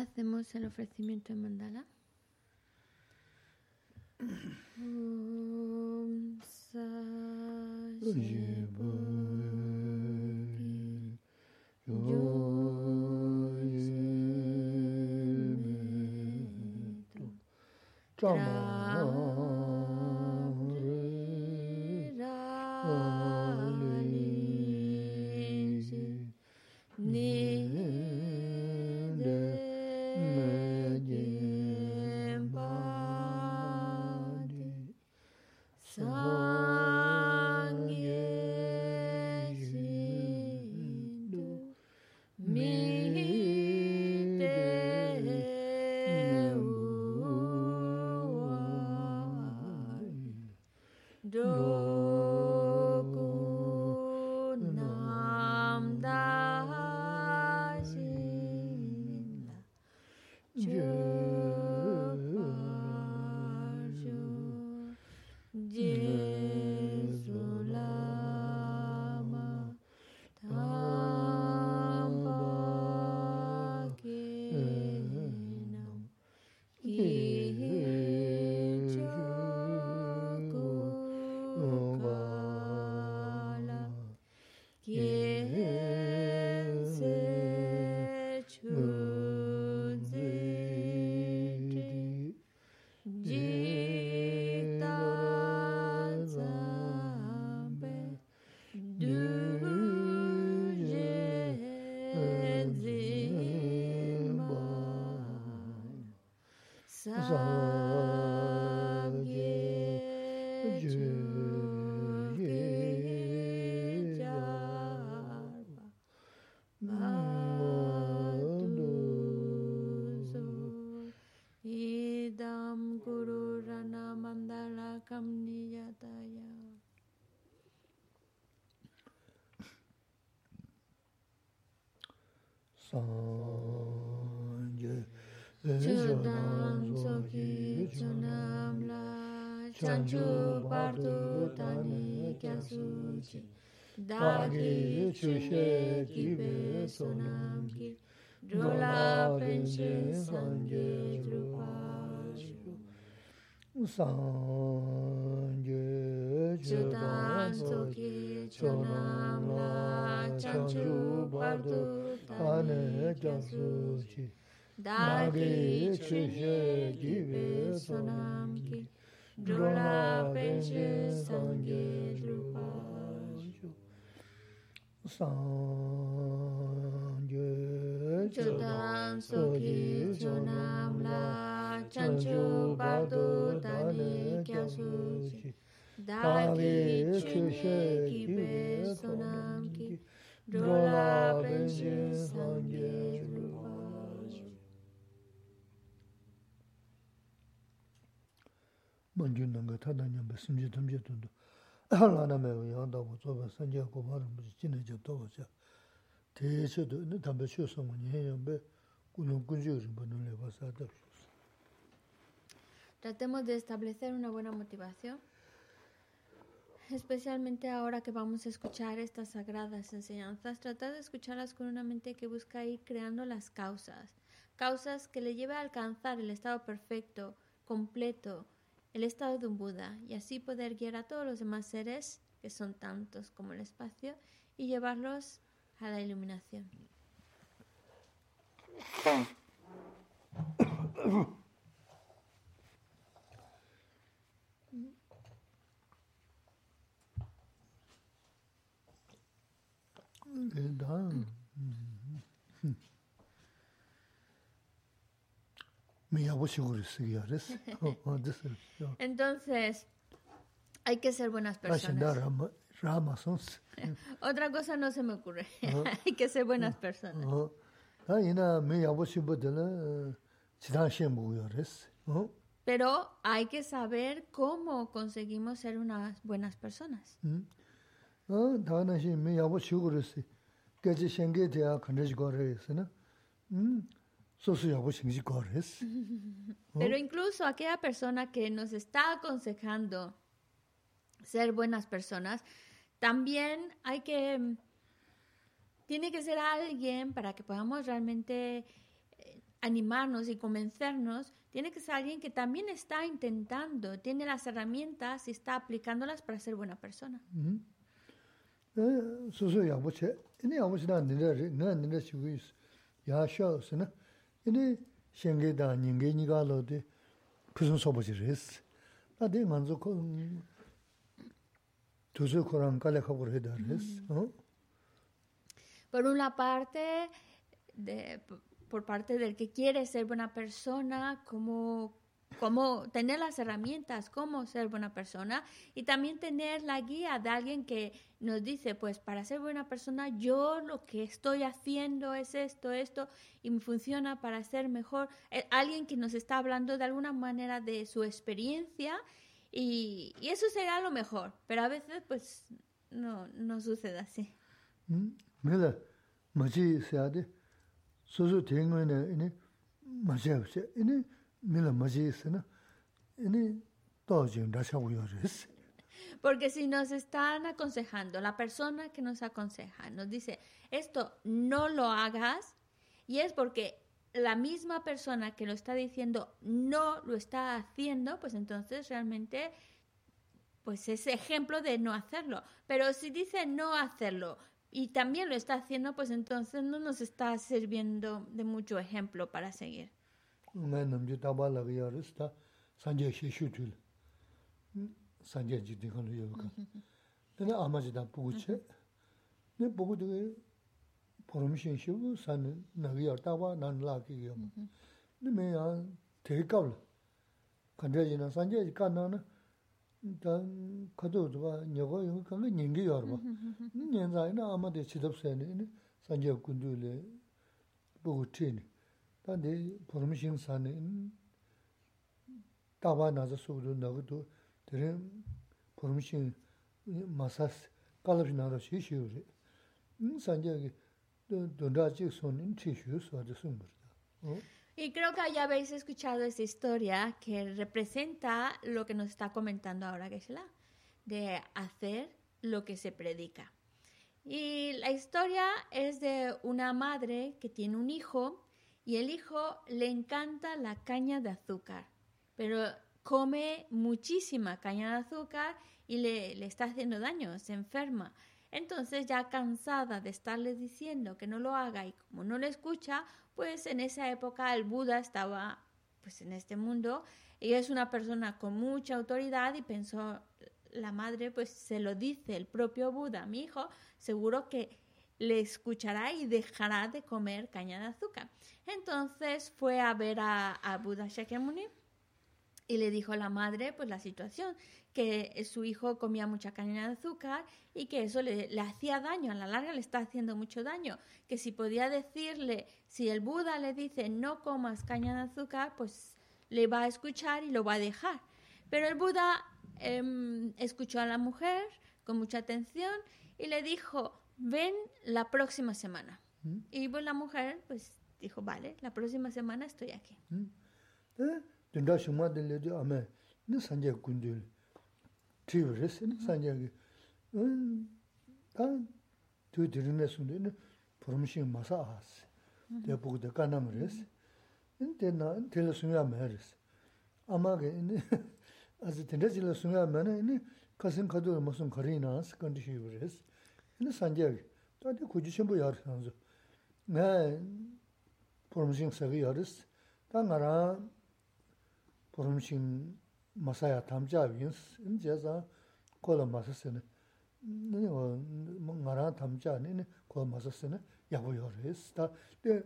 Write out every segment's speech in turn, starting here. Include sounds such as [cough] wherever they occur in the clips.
Hacemos el ofrecimiento en mandala. Om do chu bardu dani gyasu chi dagi chushe gibe sonam ki drola penche sangye drupa shu sangye chudan soki chonam la chanchu bardu dani gyasu chi dagi chushe gibe sonam 졸라베시 상게 드루파쇼 상게 조단 소기 조남라 찬주 바도 다니 갸수지 다기 추셰 기베 소남기 졸라베시 상게 Tratemos de establecer una buena motivación, especialmente ahora que vamos a escuchar estas sagradas enseñanzas, tratar de escucharlas con una mente que busca ir creando las causas, causas que le lleve a alcanzar el estado perfecto, completo, el estado de un Buda, y así poder guiar a todos los demás seres, que son tantos como el espacio, y llevarlos a la iluminación. [laughs] Entonces, hay que ser buenas personas. [laughs] Otra cosa no se me ocurre. [laughs] hay que ser buenas personas. Chidan shenbu yares. Pero hay que saber cómo conseguimos ser unas buenas personas. [laughs] Pero incluso aquella persona que nos está aconsejando ser buenas personas, también hay que, mm, tiene que ser alguien para que podamos realmente eh, animarnos y convencernos, tiene que ser alguien que también está intentando, tiene las herramientas y está aplicándolas para ser buena persona. Sosu yabo Por una parte, de- por parte del que quiere ser buena persona, cómo, cómo tener las herramientas, cómo ser buena persona, y también tener la guía de alguien que nos dice, pues para ser buena persona, yo lo que estoy haciendo es esto, esto, y me funciona para ser mejor. Eh, alguien que nos está hablando de alguna manera de su experiencia, y, eso será lo mejor, pero a veces pues no, no sucede así. Siya isi. Porque si nos están aconsejando, la persona que nos aconseja nos dice, esto no lo hagas, y es porque la misma persona que lo está diciendo no lo está haciendo, pues entonces realmente pues es ejemplo de no hacerlo. Pero si dice no hacerlo y también lo está haciendo, pues entonces no nos está sirviendo de mucho ejemplo para seguir. ngā namchū tāpā lāga yā rīs tā sāngyā shēshū tūla, sāngyā jī tīkhā lū yaw kāng. Nā āmā jī tā pūgu chē, nā pūgu tīgā pūrūm shēshū wū sāngyā nāga yā tāpā nāna lāga yā mō. Nā mē yā tēhī kāw lā, kāndyā yī na sāngyā jī kā nā na tā kato wā nyagā yā kāngā nyingi yā rwa. Nyā zā yā na āmā tē chidab sāyā nā sāngyā kundu lē pūgu tē nā. che ne. 다데 포르미싱 산에 다바 나자 소도 나고도 데레 포르미싱 마사스 칼르 나라 시시우리 음 산제기 돈다지 손인 티슈 소데 숨버 Y creo que ya habéis escuchado esta historia que representa lo que nos está comentando ahora Geshe-la, de hacer lo que se predica. Y la historia es de una madre que tiene un hijo y el hijo le encanta la caña de azúcar, pero come muchísima caña de azúcar y le, le está haciendo daño, se enferma. Entonces ya cansada de estarle diciendo que no lo haga y como no le escucha, pues en esa época el Buda estaba pues en este mundo y es una persona con mucha autoridad y pensó la madre pues se lo dice el propio Buda mi hijo, seguro que le escuchará y dejará de comer caña de azúcar. Entonces fue a ver a, a Buda Shakyamuni y le dijo a la madre pues la situación, que su hijo comía mucha caña de azúcar y que eso le, le, hacía daño, a la larga le está haciendo mucho daño, que si podía decirle, si el Buda le dice no comas caña de azúcar, pues le va a escuchar y lo va a dejar. Pero el Buda em, escuchó a la mujer con mucha atención y le dijo, ven la próxima semana. ¿Mm? Y pues la mujer pues dijo, vale, la próxima semana estoy aquí. [laughs] ene sanjegi, tati kuji chenpo yar sanzu. Nga poromshin sagi yaris, ta nga ra poromshin masaya tamchabi yins, ene jaza kola masasini, ene nga ra tamchani, ene kola masasini yabu. Ta de,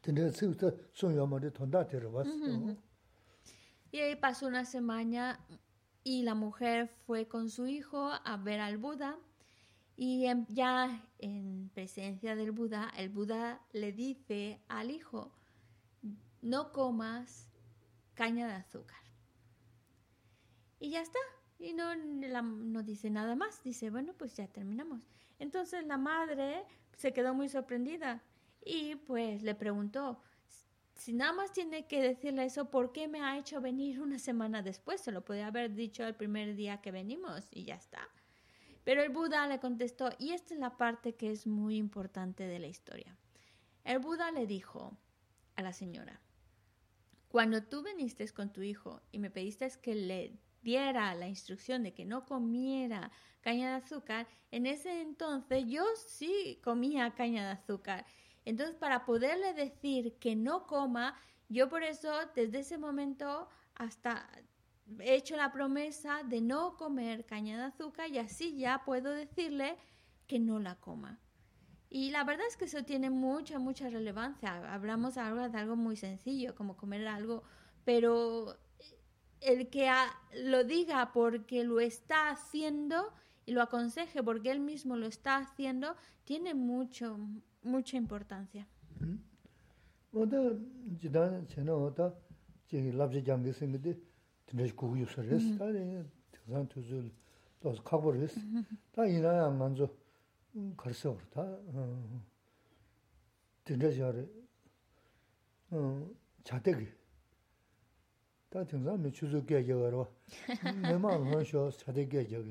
tende tsikta sonyama de tonda terabas. Y ahí pasó una semana y la mujer fue con su hijo a ver al Buda y en- ya en presencia del Buda, el Buda le dice al hijo, no comas caña de azúcar. Y ya está. Y no, la- no dice nada más. Dice, bueno, pues ya terminamos. Entonces la madre se quedó muy sorprendida y pues le preguntó, si nada más tiene que decirle eso, ¿por qué me ha hecho venir una semana después? Se lo podía haber dicho el primer día que venimos y ya está. Pero el Buda le contestó, y esta es la parte que es muy importante de la historia. El Buda le dijo a la señora, cuando tú viniste con tu hijo y me pediste que le diera la instrucción de que no comiera caña de azúcar, en ese entonces yo sí comía caña de azúcar. Entonces, para poderle decir que no coma, yo por eso, desde ese momento hasta he hecho la promesa de no comer caña de azúcar y así ya puedo decirle que no la coma. Y la verdad es que eso tiene mucha, mucha relevancia. Hablamos ahora de algo muy sencillo, como comer algo, pero el que lo diga porque lo está haciendo y lo aconseje porque él mismo lo está haciendo, tiene mucho, mucha importancia. 오다 지단 전에 오다 지 랍지 장게 생기데 드네 고고 유서레스 다네 대산 투줄 또 카보레스 다 이나야 만조 가르쳐 버다 어 드네 자레 어 자대기 다 등산 미 추주게 여러 내만 원쇼 자대게 여러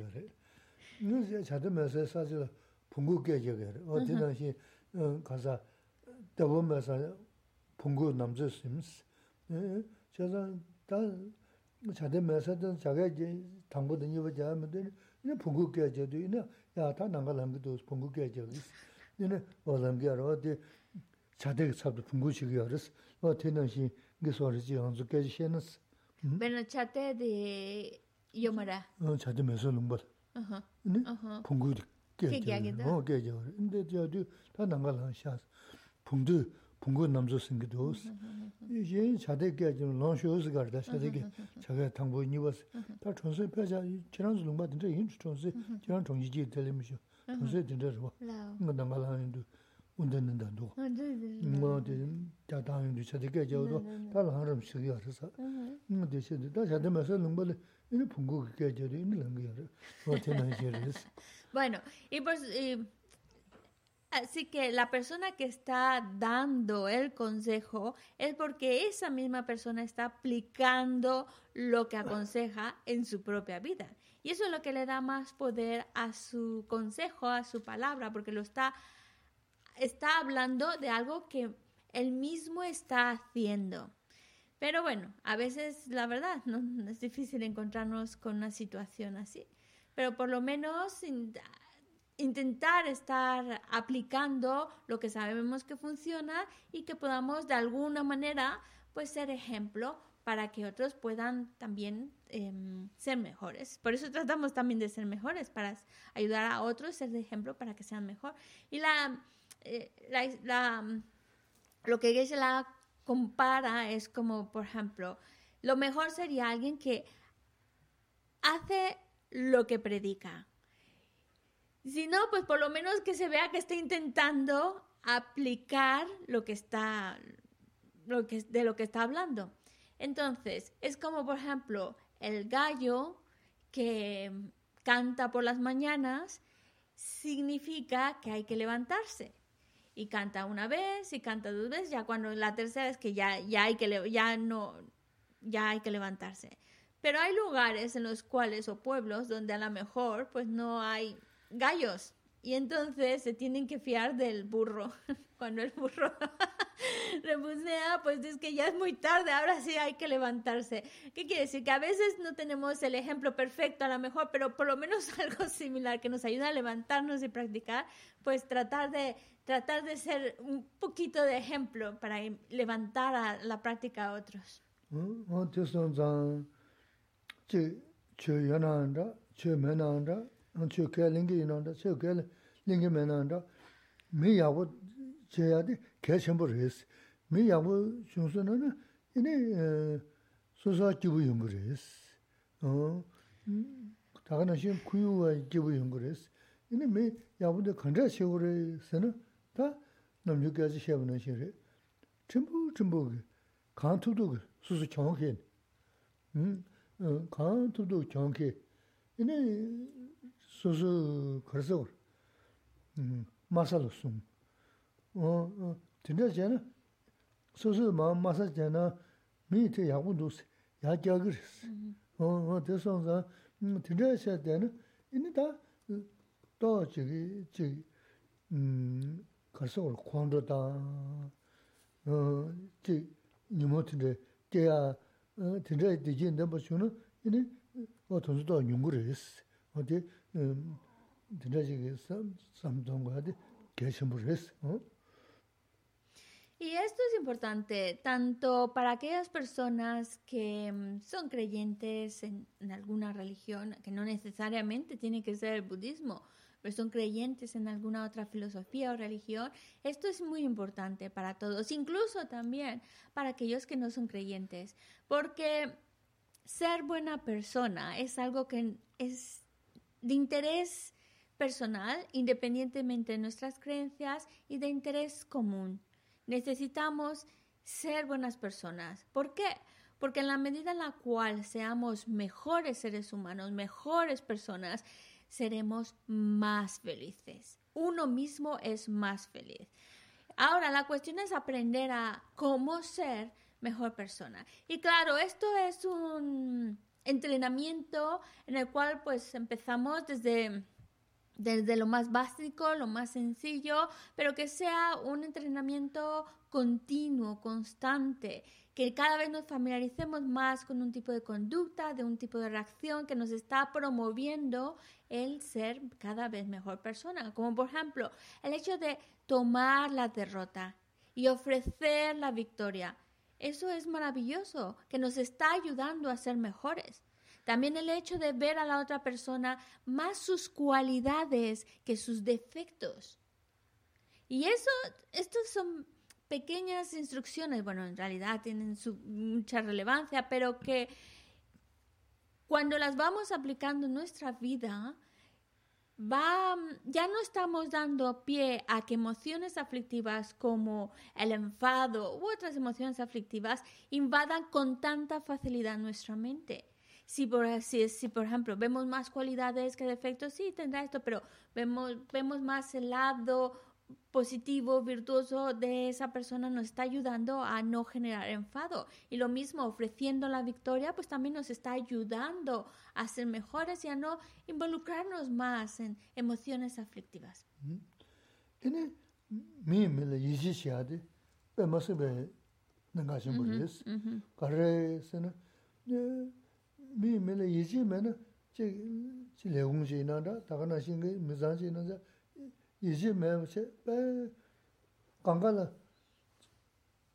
너 자대면서 사실 분국게 여러 어디든지 어 가서 더보면서 분구 남자 심스 예 제가 다 자대 메서든 자가 이제 당보든 이거 자면 돼 이제 분구게 저도 이제 야다 난가는 것도 분구게 저기 이제 뭐람게 어디 자대 sabdo 분구식이 알았어 어 되는시 그 소리지 언제까지 시는스 Bueno, chate de Yomara. 어 자대 메서 넘버 Ajá, 네 ajá. 분구도 Qué guiaguita. 어 깨져 근데 저도 다 난가는 샤 분두 분구 남자 생기도 pungu namzu singi doos. Yin chade kya jim lanshu ozi garda, chade kya chagaya tangbo nivas. Ta chonsi pecha, chiranzu lungpa dintra yin chonsi, chiran chonsi ji tali misho, chonsi dintra rwa. Nga nanga lan yin du, unda nanda do. Nga di, kya tang yin du, chade kya jia wado, ta lan ram shigi yarasa. Nga di shidi, ta chade masa lungpa li, yin pungu kya jia do, yin langa yarasa. Wa tena yarasa. Bueno, y pues, así que la persona que está dando el consejo es porque esa misma persona está aplicando lo que aconseja en su propia vida. Y eso es lo que le da más poder a su consejo, a su palabra, porque lo está, está hablando de algo que él mismo está haciendo. Pero bueno, a veces la verdad no [laughs] es difícil encontrarnos con una situación así. Pero por lo menos intentar estar aplicando lo que sabemos que funciona y que podamos de alguna manera pues ser ejemplo para que otros puedan también em, ser mejores. Por eso tratamos también de ser mejores, para ayudar a otros, ser de ejemplo para que sean mejor. Y la, eh, la, lo que Geshe la compara es como, por ejemplo, lo mejor sería alguien que hace lo que predica. Si no, pues por lo menos que se vea que está intentando aplicar lo que está, lo que, de lo que está hablando. Entonces, es como, por ejemplo, el gallo que canta por las mañanas significa que hay que levantarse. Y canta una vez y canta dos veces, ya cuando la tercera es que ya, ya, hay, que, ya, no, ya hay que levantarse. Pero hay lugares en los cuales, o pueblos, donde a lo mejor pues no hay gallos. Y entonces se tienen que fiar del burro. [laughs] Cuando el burro [laughs] rebusea, pues es que ya es muy tarde, ahora sí hay que levantarse. ¿Qué quiere decir? Que a veces no tenemos el ejemplo perfecto a lo mejor, pero por lo menos [laughs] algo similar que nos ayuda a levantarnos y practicar, pues tratar de, tratar de ser un poquito de ejemplo para levantar a la práctica a otros. chio kaya lingi inanda, chio kaya lingi menanda, mi yabu chayadi kaya chenpo resi. Mi yabu chungsu nana, ini susa jibu yungu resi. Taka nashin kuyuwa jibu yungu resi. Ini mi yabu de kandra shivu resi na, ta namyu kaya chi shebu nashin re. Chimbu, chimbu ki, kaan tubdu ki, susu kyonki. Kaan tubdu kyonki. Ini 지 시험은 시래 전부 전부 간투도 소소 정확해 음 간투도 정확해 이네 소소 그래서 음 마살로 숨 어 진짜 쟤는 소소 마음 마사 쟤나 미테 야구도 야자그스 어 대선자 음 진짜 쟤 때는 이니다 또 저기 저기 음 가서 올 광도다 어지 니모트데 때야 어 진짜 되지 너무 쉬는 이니 어 돈도 연구를 했어 어디 Y esto es importante tanto para aquellas personas que em, son creyentes en, alguna religión, que no necesariamente tiene que ser el budismo, pero son creyentes en alguna otra filosofía o religión. Esto es muy importante para todos, incluso también para aquellos que no son creyentes, porque ser buena persona es algo que es de interés personal, independientemente de nuestras creencias, y de interés común. Necesitamos ser buenas personas. ¿Por qué? Porque en la medida en la cual seamos mejores seres humanos, mejores personas, seremos más felices. Uno mismo es más feliz. Ahora, la cuestión es aprender a cómo ser mejor persona. Y claro, esto es un entrenamiento en el cual pues empezamos desde desde lo más básico, lo más sencillo, pero que sea un entrenamiento continuo, constante, que cada vez nos familiaricemos más con un tipo de conducta, de un tipo de reacción que nos está promoviendo el ser cada vez mejor persona. Como por ejemplo, el hecho de tomar la derrota y ofrecer la victoria. Eso es maravilloso, que nos está ayudando a ser mejores. También el hecho de ver a la otra persona más sus cualidades que sus defectos. Y eso, son pequeñas instrucciones, bueno, en realidad tienen mucha relevancia, pero que cuando las vamos aplicando en nuestra vida, va, ya no estamos dando pie a que emociones aflictivas como el enfado u otras emociones aflictivas invadan con tanta facilidad nuestra mente. Si por, si, si por ejemplo vemos más cualidades que defectos, sí tendrá esto, pero vemos, vemos más el lado positivo, virtuoso de esa persona nos está ayudando a no generar enfado. Y lo mismo, ofreciendo la victoria, pues también nos está ayudando a ser mejores y a no involucrarnos más en emociones aflictivas. mī mī 이지 매우체 배 강가라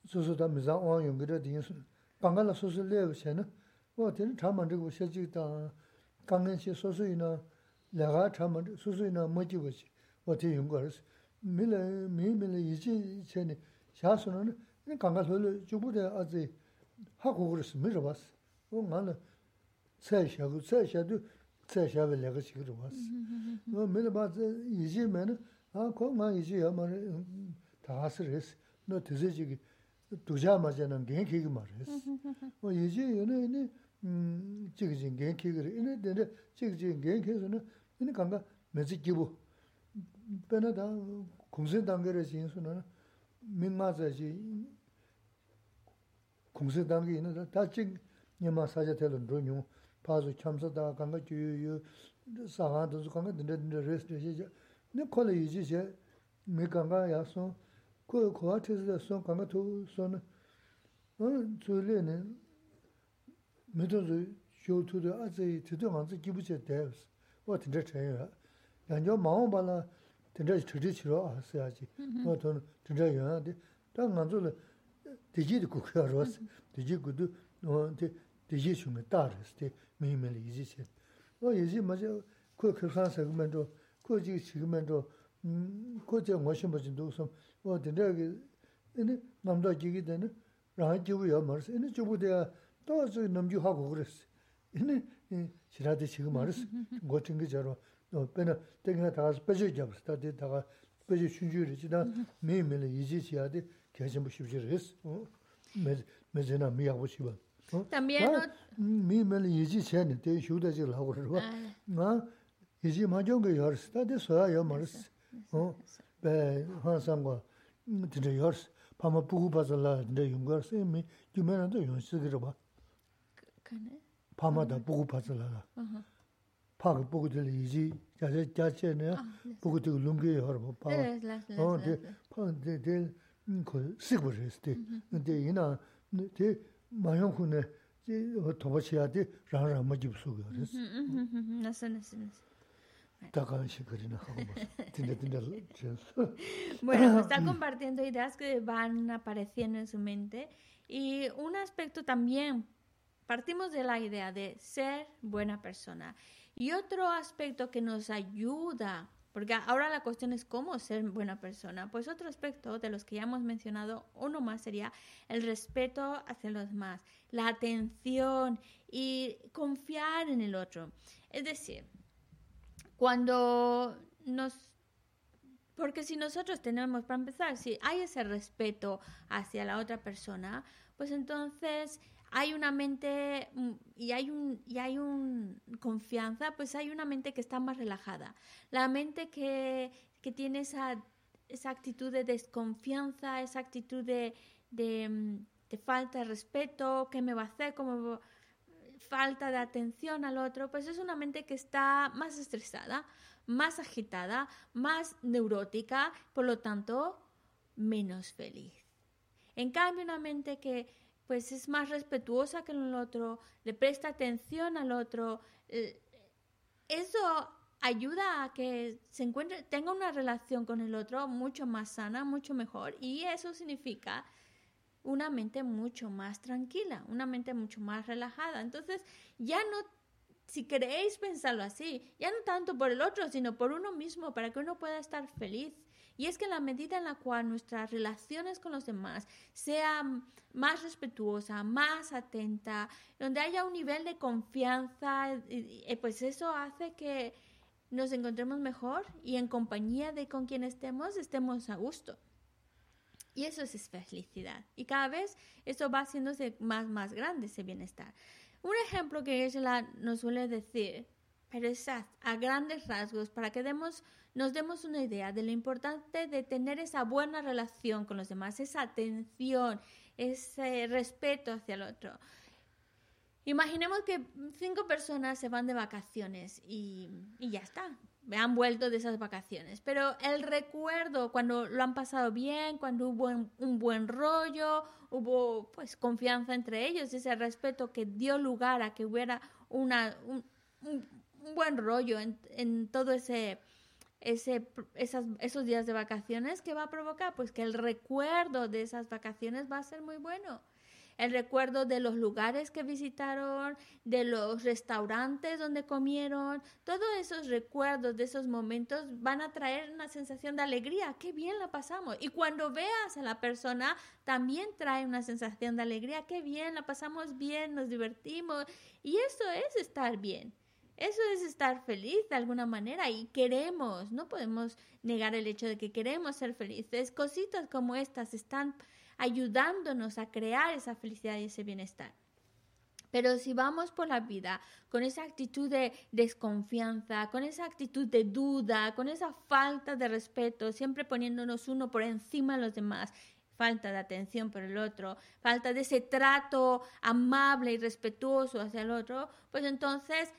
소소다 미자 어 연결이 되는수 강가라 소소 레우체는 뭐 되는 다만 되고 세지다. 강연시 소소이나 내가 다만 소소이나 뭐지고지. 어떻게 연결해서. 밀레 밀밀 이지 전에 샤스는 강가 소를 주부대 아직 하고 그랬어. 밀어 봤어. 어 나는 새 샤고 새 샤도 tsa shabi laga shikiru wasi. Mili ba tsa iji mena, a ko nga iji ya mara taasi resi, no tizi chigi duja ma jana gen kiki ma resi. Iji yana ini mm, chigi jing gen kiki re, ini dende chigi jing gen kiki na, ini kanga menzi kibu. Pena da kungsin tangi resi insu na, min ma tsa chi kungsin tangi ina da, ta chigi nyama saja telo nro nyungu. nyung, pazu chamsa da kanga juyu yu, sagaan dozu kanga dende dende res de xe, ina kola iji xe, mi kanga ya son, kuwa tesi da son kanga tu son, zui le 미도도 쇼투도 아제 지도 안지 기부제 대스 뭐 진짜 제야 양조 마음 발라 진짜 저지 치러 왔어야지 뭐돈 진짜 연한데 딱 안줄래 디지도 국가로스 디지구도 너한테 디지 좀 따르스데 매일매일 이지세 뭐 이지 맞아 그 그상서 그만도 그지 지금만도 음 그저 뭐신 버진도 좀 어딘데 그 남도 지기 되는 라지부야 말스 이제 주부대야 또저 넘주하고 그랬어. 이네 지라데 지금 말했어. 뭐 같은 게 저러. 너 빼나 땡이나 다 빼줘 잡았어. 다들 다가 빼줘 춘주를 지다 매일매일 이지지야 돼. 계속 뭐 쉽지를 했어. 어? 매 매제나 미하고 싶어. también mi me le yiji chen de shu de ji la go ro ma yiji ma jong ge yor sta de so ya ma res o be ha sam go de de yor pa ma pu ba za la de yung go se mi ju me na de yung si ge ba kane pa ma da pu ba za la pa ge pu de yiji ja de ja che ne pu de lum ge yor ba pa o de pa de de ko sig bo res de de ina de 네. 보고 들 lungi 여러 봐. Las- las- las- 어, las- 데 파데 데그 시그버스데. 근데 이나 데 마용군에 제 도바치야 돼. 라라 맞지 수고 그랬어. Ujú, ujú, ujú, No sé, no sé, no sé. 다가 시그리나 하고 봐. 근데 [laughs] 근데 저 Bueno, está [laughs] compartiendo ideas que van apareciendo en su mente. Y un aspecto también, partimos de la idea de ser buena persona. Y otro aspecto que nos ayuda, porque ahora la cuestión es cómo ser buena persona, pues otro aspecto de los que ya hemos mencionado, uno más sería el respeto hacia los demás, la atención y confiar en el otro. Es decir, cuando nos porque si nosotros tenemos, para empezar, si hay ese respeto hacia la otra persona, pues entonces hay una mente mm, y hay y hay un confianza, pues hay una mente que está más relajada. La mente que, que tiene esa, esa actitud de desconfianza, esa actitud de, de, mm, de falta de respeto, qué me va a hacer, va- falta de atención al otro, pues es una mente que está más estresada, más agitada, más neurótica, por lo tanto, menos feliz. En cambio, una mente que pues es más respetuosa que el otro, le presta atención al otro, eh, eso ayuda a que se encuentre, tenga una relación con el otro mucho más sana, mucho mejor, y eso significa una mente mucho más tranquila, una mente mucho más relajada. Entonces, ya no, si queréis pensarlo así, ya no tanto por el otro, sino por uno mismo, para que uno pueda estar feliz. Y es que la medida en la cual nuestras relaciones con los demás sean más respetuosa, más atenta, donde haya un nivel de confianza, pues eso hace que nos encontremos mejor y en compañía de con quien estemos, estemos a gusto. Y eso es felicidad. Y cada vez eso va haciéndose más, más grande ese bienestar. Un ejemplo que ella nos suele decir, pero es a, grandes rasgos, para que demos, nos demos una idea de lo importante de tener esa buena relación con los demás, esa atención, ese respeto hacia el otro. Imaginemos que cinco personas se van de vacaciones y, y ya está, han vuelto de esas vacaciones, pero el recuerdo cuando lo han pasado bien, cuando hubo un buen rollo, hubo pues confianza entre ellos, ese respeto que dio lugar a que hubiera una, un, un- un buen rollo en, en todo ese, ese, esas, esos días de vacaciones que va a provocar, pues que el recuerdo de esas vacaciones va a ser muy bueno. El recuerdo de los lugares que visitaron, de los restaurantes donde comieron, todos esos recuerdos de esos momentos van a traer una sensación de alegría. Qué bien la pasamos. Y cuando veas a la persona, también trae una sensación de alegría. Qué bien, la pasamos bien, nos divertimos. Y eso es estar bien. Eso es estar feliz de alguna manera y queremos, no podemos negar el hecho de que queremos ser felices. Cositas como estas están ayudándonos a crear esa felicidad y ese bienestar. Pero si vamos por la vida con esa actitud de desconfianza, con esa actitud de duda, con esa falta de respeto, siempre poniéndonos uno por encima de los demás, falta de atención por el otro, falta de ese trato amable y respetuoso hacia el otro, pues entonces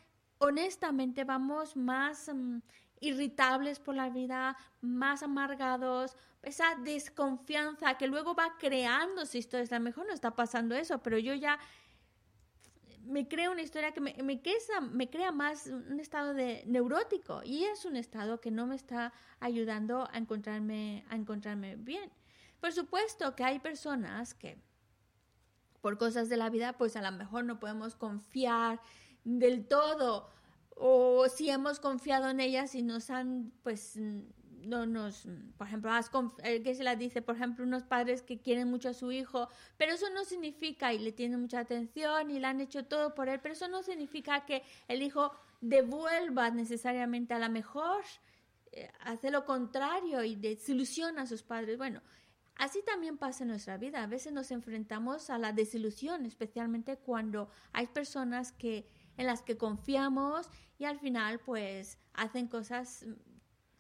honestamente vamos más mm, irritables por la vida, más amargados, esa desconfianza que luego va creándose historias. A lo mejor no está pasando eso, pero yo ya me crea una historia que me, me, crea, me crea más un estado de neurótico y es un estado que no me está ayudando a encontrarme, a encontrarme bien. Por supuesto que hay personas que por cosas de la vida pues a lo mejor no podemos confiar del todo o si hemos confiado en ellas y nos han pues no nos, por ejemplo, eh, que se la dice, por ejemplo, unos padres que quieren mucho a su hijo, pero eso no significa, y le tienen mucha atención y le han hecho todo por él, pero eso no significa que el hijo devuelva necesariamente a la mejor, eh, hace lo contrario y desilusiona a sus padres. Bueno, así también pasa en nuestra vida. A veces nos enfrentamos a la desilusión, especialmente cuando hay personas que en las que confiamos y al final pues hacen cosas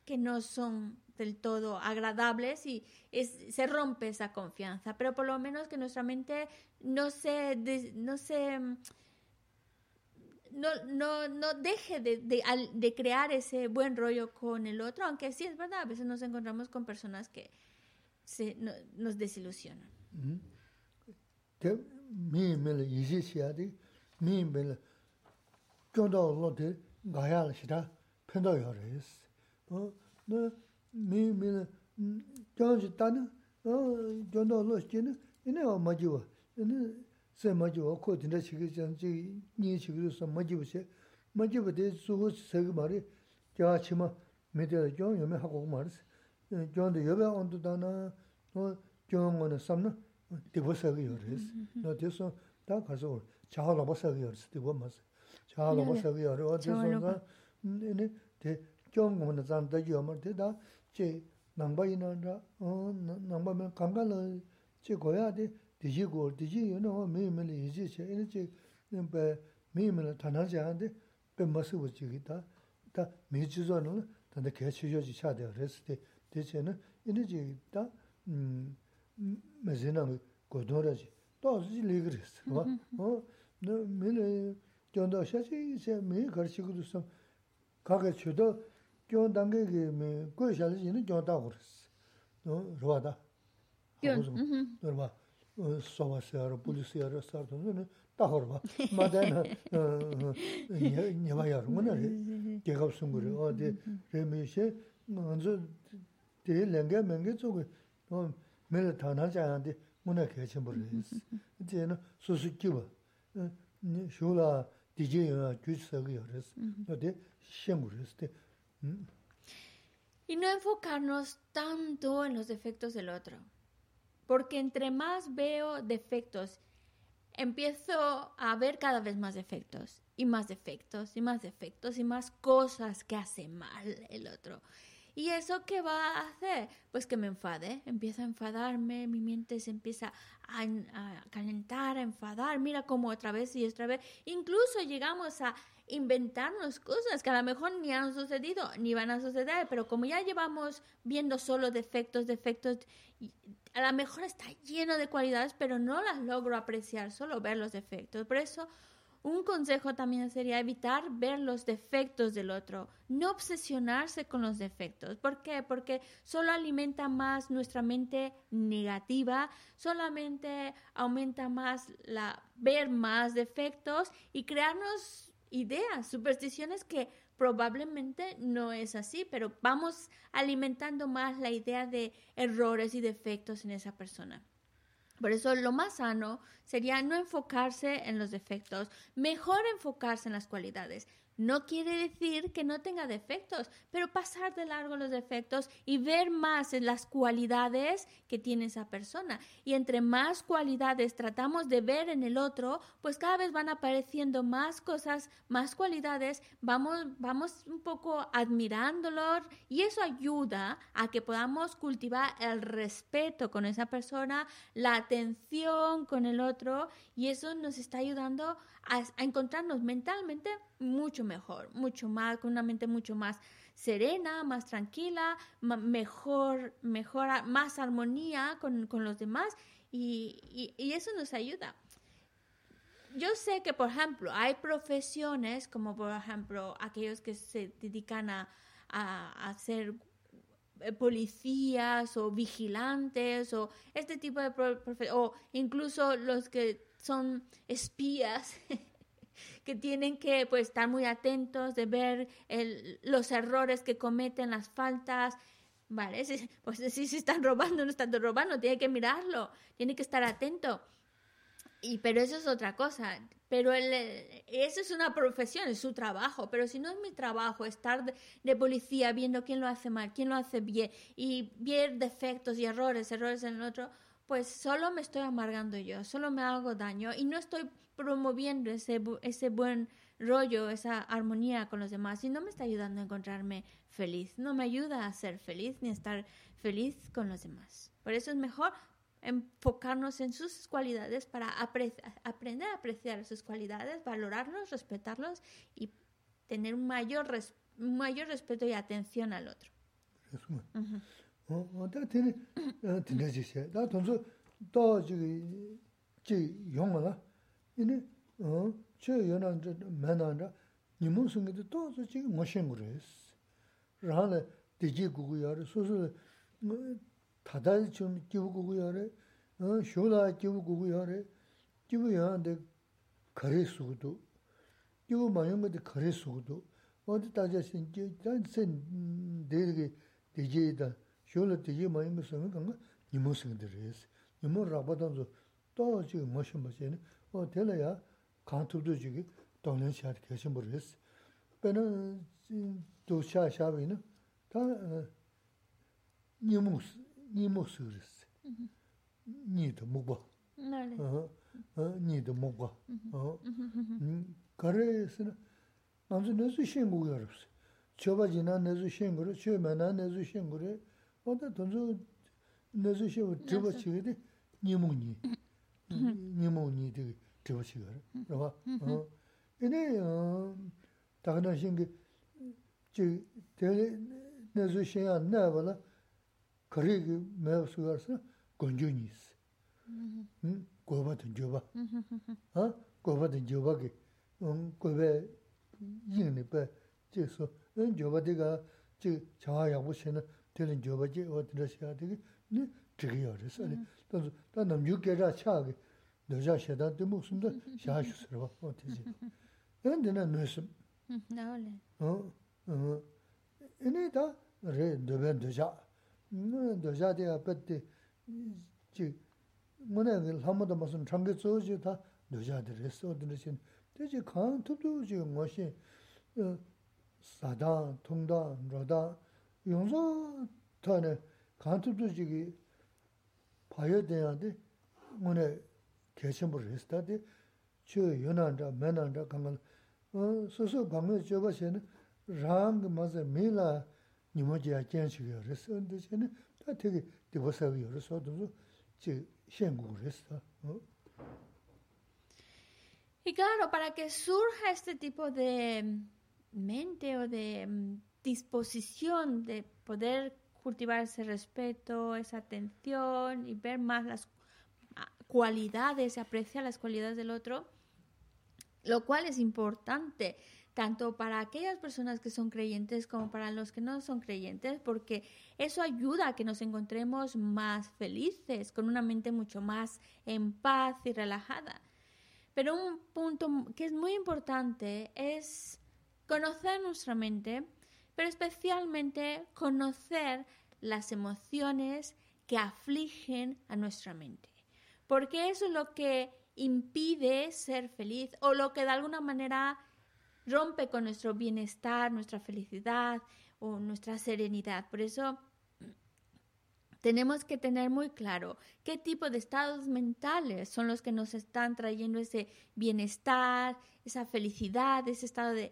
que no son del todo agradables y se rompe esa confianza, pero por lo menos que nuestra mente no se, no se no, no, no deje de, de, crear ese buen rollo con el otro, aunque sí es verdad, a veces nos encontramos con personas que se, no, nos desilusionan. gyōndō lō tē gāyā lā shirā pēndō yō rē yis. Mī, mī, gyōng shī tā nā, gyōndō lō shī nā, inā wā mā jīwa, inā sē mā jīwa, kō tīndā shī kī chān chī, nī shī kī rū sā mā jīwa shē, mā jīwa tē sū hū shī sē kī mā rē, gyā chī mā, mī tē rā gyōng yō mē hā kō kō mā rē sī, gyōng tē yō bē ān tū tā nā, gyōng ngō nā sām nā, tī bō sā kī yō rē yis. Nā tē sō, tā kā sō, chā hā lā bā sā kī yō rē sī, tī bō mā sī. 로 버서기 요레 어디서가 이네 대 kyōng ngō na zāng dā yō mā tē dā chē nāngbā yī nā rā, nāngbā mē kāngā lā chē gōyā tē dī jī gō, dī jī yō nā wā mē mē lā yī jī chē, yī chē bē mē mē lā tānā chē ān tē bē mā sī wā chī kī tā, tā mē chī zō nā lā tā ndā kē chī yō chī chā tē rē sī tē, tē chē nā yī chē tā mē sī nā gō tō rā chī, tā sī lī kī rē sī, wā, mē lā kyōng dā shā chī chē mē kā gyōndā shāchī sē mī kārshī kudu sōm kākā chūdā gyōndā ngā kī mī gui shāchī yinā gyōndā khurīs, rwa. Dā, mhm. rwa, sōma siyāra, pūli siyāra, sār tō nū dā khurwa, mā dā yinā [laughs] nyabā yāra ngā nā rī, gyāgab sōm gurī, o dī rī mī shē, ngā dī lēngā mēngā tsō gui, mī rā tā nā chā yā dī ngā nā kia chīmbar rīs, dī yinā sū sū kīwa, shū lā Y no enfocarnos tanto en los defectos del otro. Porque entre más veo defectos, empiezo a ver cada vez más defectos y más defectos y más defectos y más cosas que hace mal el otro. ¿Y eso qué va a hacer? Pues que me enfade, empieza a enfadarme, mi mente se empieza a, calentar, a enfadar, mira cómo otra vez y otra vez. Incluso llegamos a inventarnos cosas que a lo mejor ni han sucedido ni van a suceder, pero como ya llevamos viendo solo defectos, defectos, a lo mejor está lleno de cualidades, pero no las logro apreciar, solo ver los defectos. Por eso un consejo también sería evitar ver los defectos del otro, no obsesionarse con los defectos. ¿Por qué? Porque solo alimenta más nuestra mente negativa, solamente aumenta más la ver más defectos y crearnos ideas, supersticiones que probablemente no es así, pero vamos alimentando más la idea de errores y defectos en esa persona. Por eso lo más sano sería no enfocarse en los defectos, mejor enfocarse en las cualidades. No quiere decir que no tenga defectos, pero pasar de largo los defectos y ver más en las cualidades que tiene esa persona. Y entre más cualidades tratamos de ver en el otro, pues cada vez van apareciendo más cosas, más cualidades, vamos, vamos un poco admirándolo y eso ayuda a que podamos cultivar el respeto con esa persona, la atención con el otro y eso nos está ayudando a, encontrarnos mentalmente mucho mejor, mucho más, con una mente mucho más serena, más tranquila, mejor, mejor, más armonía con, los demás y, eso nos ayuda. Yo sé que, por ejemplo, hay profesiones como, por ejemplo, aquellos que se dedican a, a, eh, policías o vigilantes o este tipo de o incluso los que son espías [laughs] que tienen que pues estar muy atentos de ver los errores que cometen, las faltas. Vale, [laughs] pues si se están robando, no están robando, tiene que mirarlo, tiene que estar atento. Y, pero eso es otra cosa. Pero el, eso es una profesión, es su trabajo. Pero si no es mi trabajo estar de, policía viendo quién lo hace mal, quién lo hace bien y ver defectos y errores, errores en el otro, pues solo me estoy amargando yo, solo me hago daño y no estoy promoviendo ese, ese buen rollo, esa armonía con los demás y no me está ayudando a encontrarme feliz, no me ayuda a ser feliz ni a estar feliz con los demás. Por eso es mejor enfocarnos en sus cualidades para aprender a apreciar sus cualidades, valorarlos, respetarlos y tener un mayor, mayor respeto y atención al otro. 어 다 되네 되네지세 다 돈서 또 저기 지 용어라 이네 어저 연한 저 매나나 니무승에도 또 지금 뭐신 그랬어 라네 디지 구구야를 소소 다달 좀 끼우고구야래 어 쇼라 끼우고구야래 끼우야한테 거래 수도 끼우 많은 것도 거래 수도 어디 따져신 이제 단선 되게 디지다 쇼라 되게 많이 무슨 건가 니모 생들이스 니모 라바던도 또 지금 뭐신 뭐신 어 될래야 간투도 지기 동년 시할 계신 버렸어 배는 또 샤샤비는 다 니모 니모 쓰르스 nimo suris. Nido mukba. Nido mukba. Kare sina, namzu nezu shengu yorubsi. Choba jina nezu shenguri, choba na nezu shenguri, wata tonzo nezu shengu driba chigidi nimo nyi. Nimo nyi digi driba chigari. Raba, ine takana shengi, nezu shengya nabala, 그래 어 이네 어 다가나 신게 저 대, 내서 쉬어 안 나봐라 그래 그 매우스 가서 건조니스 응 고바든 줘봐 어 고바든 줘봐게 응 고베 이네 배 저서 응 줘봐디가 저 자야 보시는 tēnā jōba jē wā tēnā shiā tēki nē tīki yā rē sā rē. Tānsu, tā nām yū kē rā chā kē, nō chā shiā tā tē mūk sūm tā shiā shū sā rā wā, wā tē jē. Yā tēnā nō sūm. Nā wā lē. Yā nē tā rē nō bē nō chā. Nō chā tē yā pēt tē, dōshā tiyā pēt tī chī mūnā yā lāma dā māsum chāngi tsō chī tā dōshā tī rī sō tī rī chī tī chī kāng tūp tū chī ngō shī sādā, tōngdā, rōdā yōng sō tā nē kāng tūp tū chī kī pāyō tiyā tī mūnā kēchīm pū rī sā tī chī yōnā rā, mēnā rā kāng kā sō sō kāng kā chō bā shē nē rāng mā sā mī lā 에 줘봐서는 랑 맞아 밀라 니모지야 괜찮으려 그래서 근데 저는 다 되게 디버서요 그래서도 저 현국을 했어 어 Y claro, para que surja este tipo de mente o de disposición de poder cultivar ese respeto, esa atención y ver más las ah, cualidades, apreciar las cualidades del otro, lo cual es importante tanto para aquellas personas que son creyentes como para los que no son creyentes, porque eso ayuda a que nos encontremos más felices, con una mente mucho más en paz y relajada. Pero un punto que es muy importante es conocer nuestra mente, pero especialmente conocer las emociones que afligen a nuestra mente. Porque eso es lo que impide ser feliz o lo que de alguna manera rompe con nuestro bienestar, nuestra felicidad o nuestra serenidad. Por eso tenemos que tener muy claro qué tipo de estados mentales son los que nos están trayendo ese bienestar, esa felicidad, ese estado de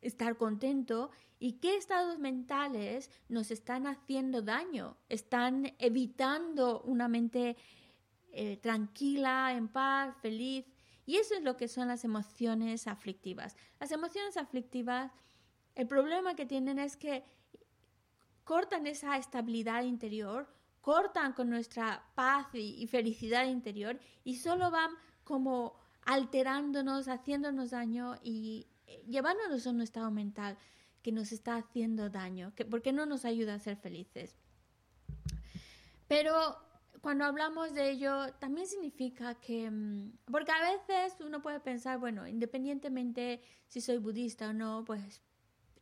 estar contento y qué estados mentales nos están haciendo daño, están evitando una mente eh, tranquila, en paz, feliz. Y eso es lo que son las emociones aflictivas. Las emociones aflictivas, el problema que tienen es que cortan esa estabilidad interior, cortan con nuestra paz y, felicidad interior y solo van como alterándonos, haciéndonos daño y eh, llevándonos a un estado mental que nos está haciendo daño, que, porque no nos ayuda a ser felices. Pero cuando hablamos de ello, también significa que, mm, porque a veces uno puede pensar, bueno, independientemente si soy budista o no, pues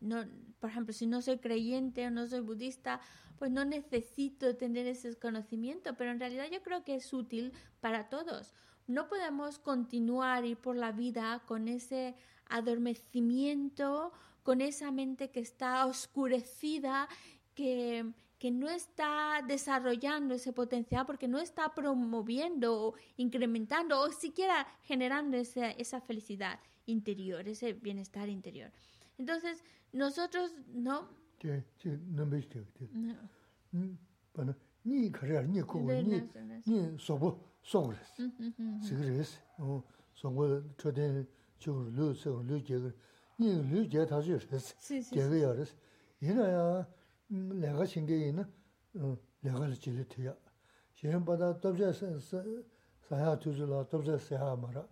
no, por ejemplo, si no soy creyente o no soy budista, pues no necesito tener ese conocimiento, pero en realidad yo creo que es útil para todos. No podemos continuar ir por la vida con ese adormecimiento, con esa mente que está oscurecida, que, que no está desarrollando ese potencial porque no está promoviendo o incrementando o siquiera generando esa, esa felicidad interior, ese bienestar interior. Entonces, nosotros no. Sí, sí, no me estoy. No. Bueno, ni carrera, ni cogo, ni ni sobo, sobo. Sí, es. Oh, sobo, choden, chur, lu, so, lu, je, ni lu, je, ta ju, es. Sí, sí. Que ya es. Yena ya, la ga singe yena, la ga chi le tia. Shen ba da tob ja sa sa sa ya tu zu la tob ja sa ha ma ra.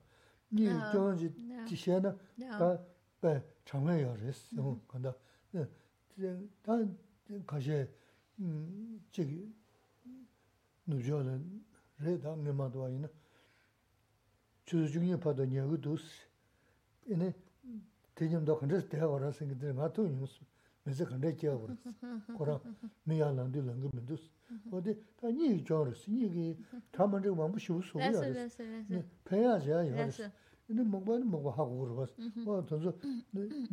Ni zhong ji ti xian na, ba bai chang le ya es. Oh, kan da. 음, 단 가시 음, 저기 누저는 레다 메마도 아니나. 주주 중에 봐도 녀고도 이네 대점도 근데 대가 알아서 생기들 나도 뉴스 mēsā kāndā kia wā rās, kōrā mē yā lāndī lāngi mē dūs. Wā tē tā nī yī kia wā rās, nī kī tā mā rī wā mū shī wū sō yā rās, pē yā yā yā rās, nī mōkwa nī mōkwa hā gu rā rās, wā tā sō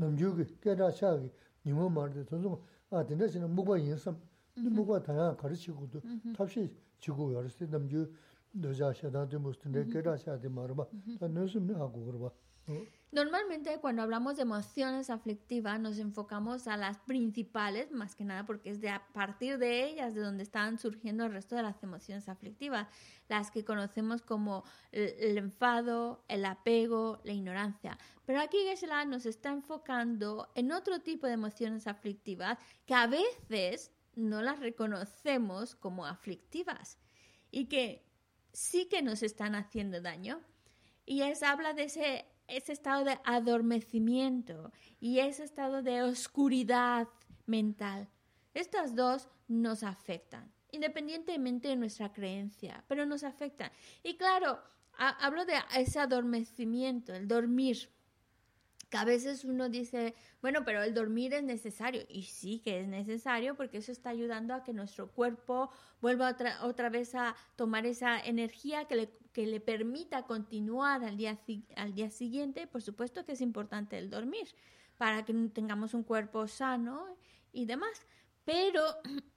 nām jū kī, kia rā chā kī, nī mō mā rā tā sō ā tē nā shī nā mōkwa yīn sām, nī mōkwa tā yā kā rā chī gu tū, tāp shī chī gu yā rās, tē nām jū dō chā shā tā tē mūs tē nē kia rā chā tē mā rā bā, tā nē sō mē hā gu rā bā. Normalmente cuando hablamos de emociones aflictivas nos enfocamos a las principales, más que nada porque es de a partir de ellas de donde están surgiendo el resto de las emociones aflictivas, las que conocemos como el, enfado, el apego, la ignorancia. Pero aquí geshe nos está enfocando en otro tipo de emociones aflictivas que a veces no las reconocemos como aflictivas y que sí que nos están haciendo daño. Y es habla de ese ese estado de adormecimiento y ese estado de oscuridad mental. Estas dos nos afectan, independientemente de nuestra creencia, pero nos afectan. Y claro, hablo de ese adormecimiento, el dormir a veces uno dice, bueno, pero el dormir es necesario. Y sí que es necesario porque eso está ayudando a que nuestro cuerpo vuelva otra, otra vez a tomar esa energía que le, que le permita continuar al día, al día siguiente. Por supuesto que es importante el dormir para que tengamos un cuerpo sano y demás. Pero [clears throat]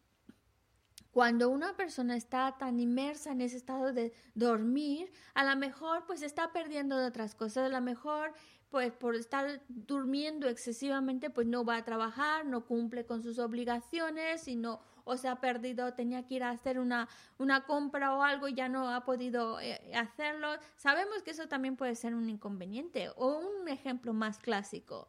cuando una persona está tan inmersa en ese estado de dormir, a lo mejor pues está perdiendo de otras cosas, a lo mejor pues por estar durmiendo excesivamente, pues no va a trabajar, no cumple con sus obligaciones y no, o se ha perdido, tenía que ir a hacer una, una compra o algo y ya no ha podido eh, hacerlo. Sabemos que eso también puede ser un inconveniente. O un ejemplo más clásico,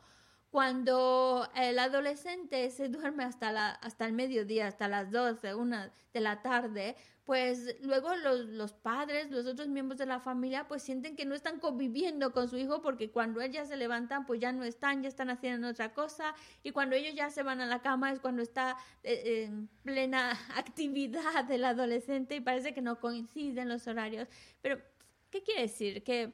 cuando el adolescente se duerme hasta, la, hasta el mediodía, hasta las 12, una de la tarde, pues luego los, los, padres, los otros miembros de la familia, pues sienten que no están conviviendo con su hijo porque cuando ellas se levantan, pues ya no están, ya están haciendo otra cosa y cuando ellos ya se van a la cama es cuando está eh, en plena [laughs] actividad del adolescente y parece que no coinciden los horarios. Pero, ¿qué quiere decir? Que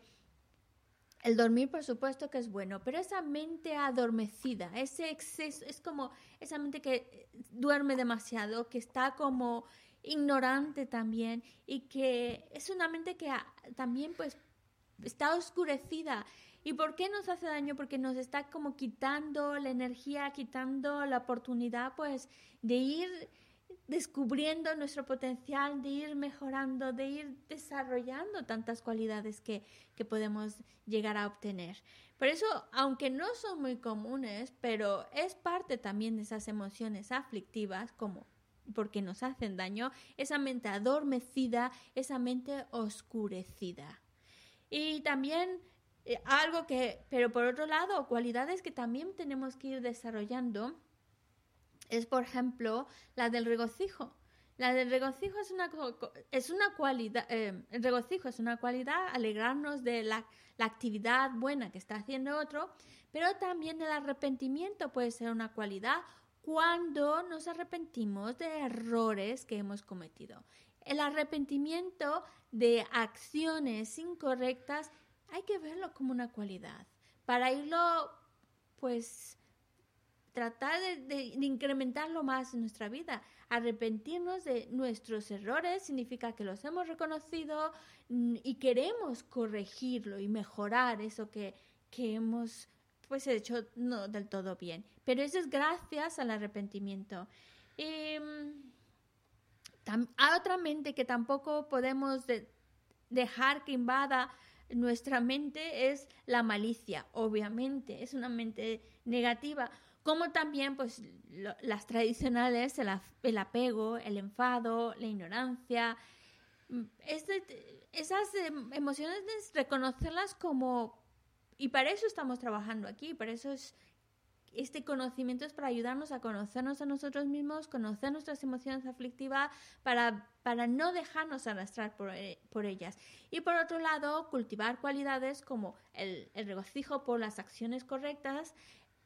el dormir, por supuesto que es bueno, pero esa mente adormecida, ese exceso, es como esa mente que duerme demasiado, que está como ignorante también y que es una mente que también pues está oscurecida ¿Y por qué nos hace daño? Porque nos está como quitando la energía, quitando la oportunidad, pues, de ir descubriendo nuestro potencial, de ir mejorando, de ir desarrollando tantas cualidades que, que podemos llegar a obtener. Por eso, aunque no son muy comunes, pero es parte también de esas emociones aflictivas, como porque nos hacen daño, esa mente adormecida, esa mente oscurecida. Y también eh, algo que, pero por otro lado, cualidades que también tenemos que ir desarrollando es, por ejemplo, la del regocijo. La del regocijo es una, es una cualidad, eh, el regocijo es una cualidad, alegrarnos de la, la, actividad buena que está haciendo otro, pero también el arrepentimiento puede ser una cualidad cuando nos arrepentimos de errores que hemos cometido. El arrepentimiento de acciones incorrectas hay que verlo como una cualidad para irlo, pues, tratar de, incrementarlo más en nuestra vida. Arrepentirnos de nuestros errores significa que los hemos reconocido mm, y queremos corregirlo y mejorar eso que, que hemos pues hecho no del todo bien. Pero eso es gracias al arrepentimiento. Mm, a otra mente que tampoco podemos dejar que invada nuestra mente es la malicia, obviamente, es una mente negativa, como también pues las tradicionales, el, apego, el enfado, la ignorancia, mm, esas em, emociones, reconocerlas como y para eso estamos trabajando aquí, para eso es este conocimiento es para ayudarnos a conocernos a nosotros mismos, conocer nuestras emociones aflictivas, para, para no dejarnos arrastrar por, eh, por, ellas. Y por otro lado, cultivar cualidades como el, el regocijo por las acciones correctas,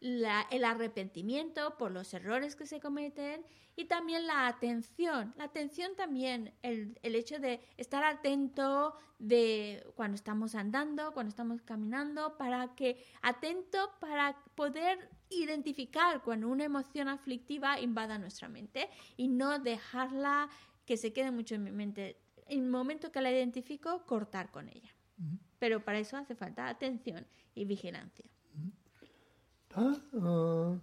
el arrepentimiento por los errores que se cometen y también la atención. La atención también, el, el, hecho de estar atento de cuando estamos andando, cuando estamos caminando, para que atento para poder identificar cuando una emoción aflictiva invada nuestra mente y no dejarla que se quede mucho en mi mente. En el momento que la identifico, cortar con ella. Pero para eso hace falta atención y vigilancia. 아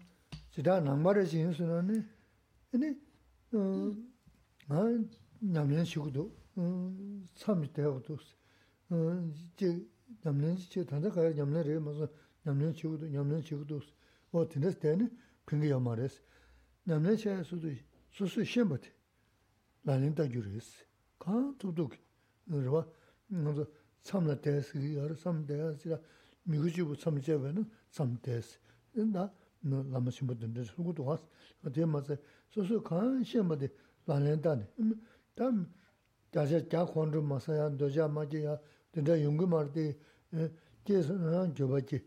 지다 남바레 진수는 아니 어 남년 시고도 참이 되고도 이제 남년 시체 단다 가야 남년에 무슨 남년 시고도 남년 시고도 어 드네스 되네 그게 야마레스 남년 시에서도 수수 심버티 라닌다 주레스 가 두둑 그러와 먼저 참나 대스 이어 참대스라 미국지부 참제베는 참대스 인다 lāma shīmbu dāndi sūgu duwās, tē mā sā, sō sō kāng shēmba dē lānyān dāni. Tā dāshā kia khondru mā sā yā, dōjā mā jī yā, dāndā yungu mā rā dē, jē sā rā bā jī.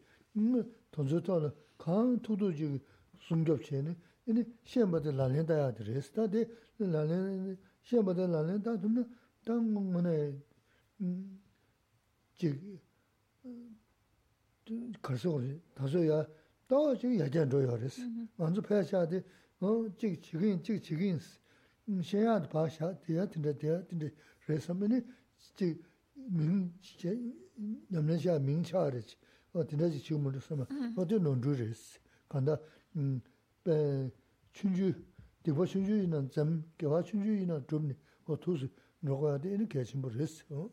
Tōnsū tō nā kāng tūdū jī sūng sūngyōb chē nē, nē shēmba dē lānyān dā yā dē rē tā dē lānyān, shēmba dē lānyān dā tūm nā, tā ngō nē, jī, kārsō gō jī, tā sō yā, 또 지금 예전 조여랬어. 먼저 패셔야지. 어, 지금 지금 지금 지금 신야도 봐셔. 돼야 된다. 돼야 된다. 그래서면은 지 민체 남녀샤 민차르지. 어, 된다지 지금으로 쓰면 어디 논주랬어. 간다. 음. 배 춘주 디보 춘주이는 점 개화 춘주이는 좀 어투스 녹아야 되는 개심을 했어.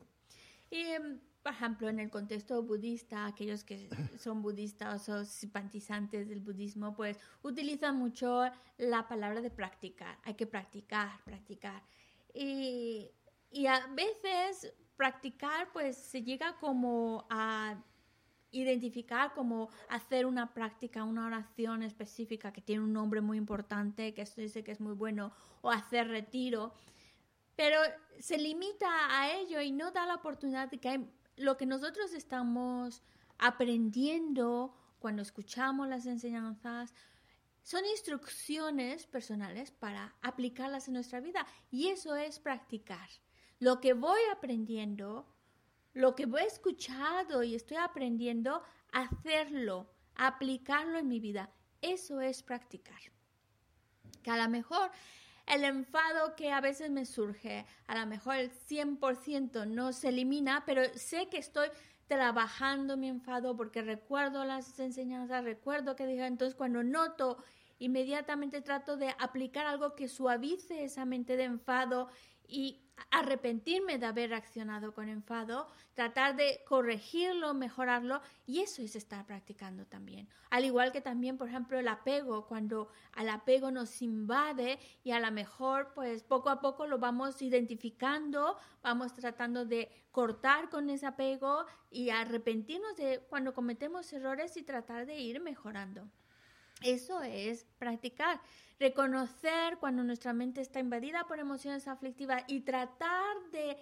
이 por ejemplo, en el contexto budista, aquellos que son budistas o simpatizantes del budismo, pues utilizan mucho la palabra de practicar. Hay que practicar, practicar. Y, y a veces practicar, pues se llega como a identificar como hacer una práctica, una oración específica que tiene un nombre muy importante, que esto dice que es muy bueno, o hacer retiro, pero se limita a ello y no da la oportunidad de que hay lo que nosotros estamos aprendiendo cuando escuchamos las enseñanzas son instrucciones personales para aplicarlas en nuestra vida y eso es practicar. Lo que voy aprendiendo, lo que voy escuchado y estoy aprendiendo, hacerlo, aplicarlo en mi vida, eso es practicar. Que a lo mejor el enfado que a veces me surge, a lo mejor el 100% no se elimina, pero sé que estoy trabajando mi enfado porque recuerdo las enseñanzas, recuerdo que dije, entonces cuando noto, inmediatamente trato de aplicar algo que suavice esa mente de enfado y arrepentirme de haber reaccionado con enfado, tratar de corregirlo, mejorarlo, y eso es estar practicando también. Al igual que también, por ejemplo, el apego, cuando al apego nos invade y a lo mejor, pues poco a poco lo vamos identificando, vamos tratando de cortar con ese apego y arrepentirnos de cuando cometemos errores y tratar de ir mejorando. Eso es practicar reconocer cuando nuestra mente está invadida por emociones aflictivas y tratar de,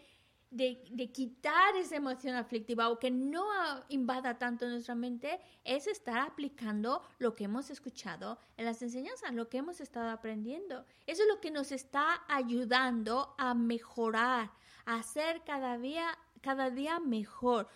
de, quitar esa emoción aflictiva o que no invada tanto nuestra mente, es estar aplicando lo que hemos escuchado en las enseñanzas, lo que hemos estado aprendiendo. Eso es lo que nos está ayudando a mejorar, a ser cada día, cada día mejor.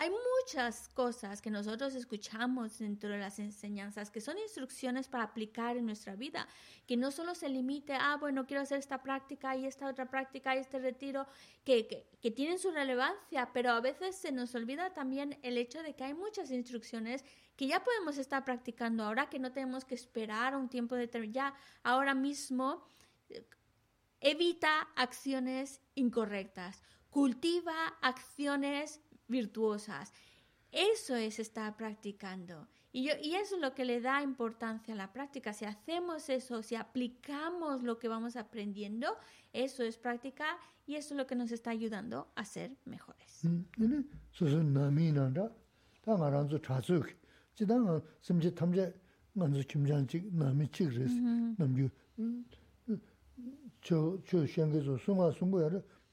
Hay muchas cosas que nosotros escuchamos dentro de las enseñanzas que son instrucciones para aplicar en nuestra vida, que no solo se limite a, ah, bueno, quiero hacer esta práctica y esta otra práctica y este retiro, que, que, tienen su relevancia, pero a veces se nos olvida también el hecho de que hay muchas instrucciones que ya podemos estar practicando ahora, que no tenemos que esperar un tiempo determinado, ya ahora mismo. Evita acciones incorrectas, cultiva acciones virtuosas. Eso es estar practicando. Y, yo, y eso es lo que le da importancia a la práctica. Si hacemos eso, si aplicamos lo que vamos aprendiendo, eso es práctica y eso es lo que nos está ayudando a ser mejores.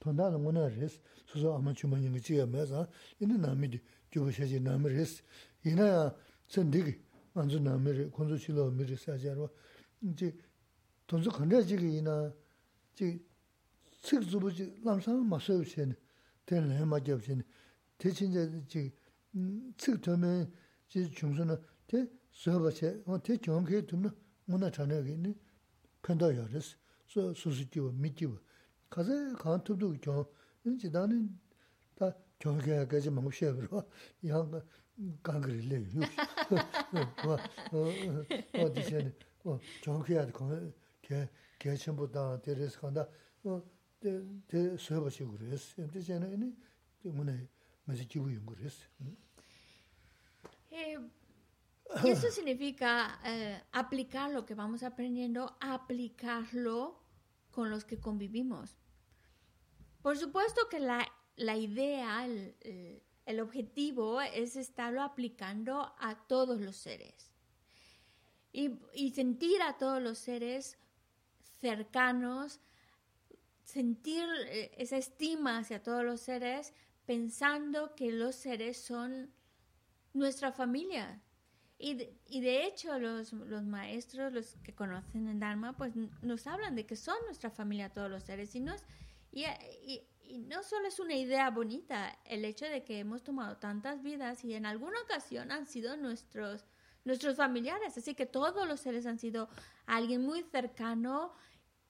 tōndā rā ngō nā rēs, sūsō āmā chūma yīngi chīyā mē sā, yīnā nāmi dī gyūpa shāchī nāmi rēs, yīnā yā sēn dīgī ānzu nāmi rē, khunzu chīlō mī rē sā chā rwa, jī tōnzu khandā chīgī yīnā, jī cik zubu jī lām sā mā sō yu chēni, tēn lē mā gyab chēni, tē chīnchā jī cik tōmē jī chūngsō na, tē sō bā chē, tē gyōng kē tōm na ngō nā chā nā yā kē, pēndā yā rēs, sō sū jīwa, mī jīwa, 가서 간 투도 겨 이제 나는 다 저게 가지 뭐 쉬어로 이한 강그릴래 뭐 어디서는 어 저게 개 개천보다 데려서 간다 어대 서버시 그랬어 근데 저는 때문에 맞지 기부 연구했어 eh eso significa eh, aplicar lo que vamos aprendiendo aplicarlo con los que convivimos por supuesto que la, idea, el, objetivo es estarlo aplicando a todos los seres. Y, y, sentir a todos los seres cercanos, sentir eh, esa estima hacia todos los seres, pensando que los seres son nuestra familia. Y de, y de hecho los, los, maestros, los que conocen el Dharma, pues nos hablan de que son nuestra familia todos los seres. Y no y, no solo es una idea bonita el hecho de que hemos tomado tantas vidas y en alguna ocasión han sido nuestros, nuestros familiares, así que todos los seres han sido alguien muy cercano,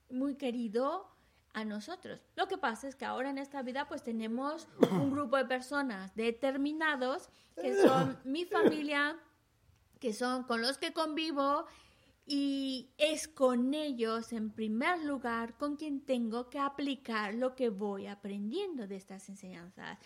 muy querido a nosotros. Lo que pasa es que ahora en esta vida pues tenemos un grupo de personas determinados que son mi [coughs] familia, que son con los que convivo y es con ellos, en primer lugar, con quien tengo que aplicar lo que voy aprendiendo de estas enseñanzas.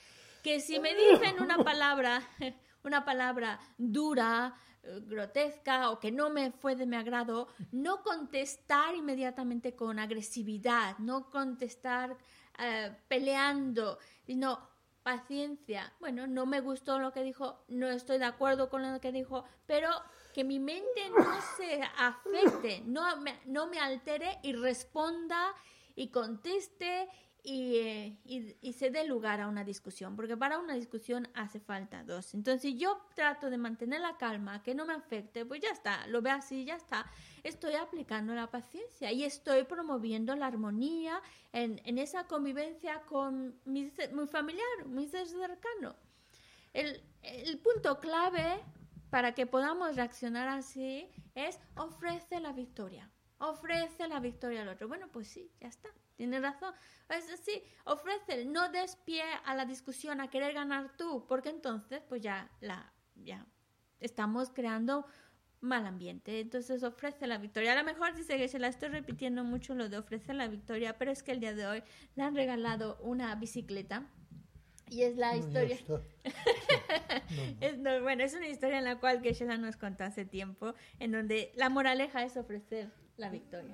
Que si me dicen una [laughs] palabra, [laughs] una palabra dura, eh, grotesca o que no me fue de mi agrado, no contestar inmediatamente con agresividad, no contestar eh, peleando, sino paciencia. Bueno, no me gustó lo que dijo, no estoy de acuerdo con lo que dijo, pero que mi mente no se afecte, no me, no me altere y responda y conteste y, y, se dé lugar a una discusión, porque para una discusión hace falta dos. Entonces yo trato de mantener la calma, que no me afecte, pues ya está, lo veo así, ya está. Estoy aplicando la paciencia y estoy promoviendo la armonía en, en esa convivencia con mi, mi familiar, mi ser cercano. El, el punto clave para que podamos reaccionar así es ofrece la victoria. Ofrece la victoria al otro. Bueno, pues sí, ya está. Tiene razón. Es así, ofrece, no des pie a la discusión, a querer ganar tú, porque entonces, pues ya, la, ya estamos creando mal ambiente. Entonces ofrece la victoria. A lo mejor dice que se la estoy repitiendo mucho lo de ofrecer la victoria, pero es que el día de hoy le han regalado una bicicleta. Y es la historia. [laughs] es, no, bueno, es una historia en la cual que Shela nos contó hace tiempo, en donde la moraleja es ofrecer la victoria.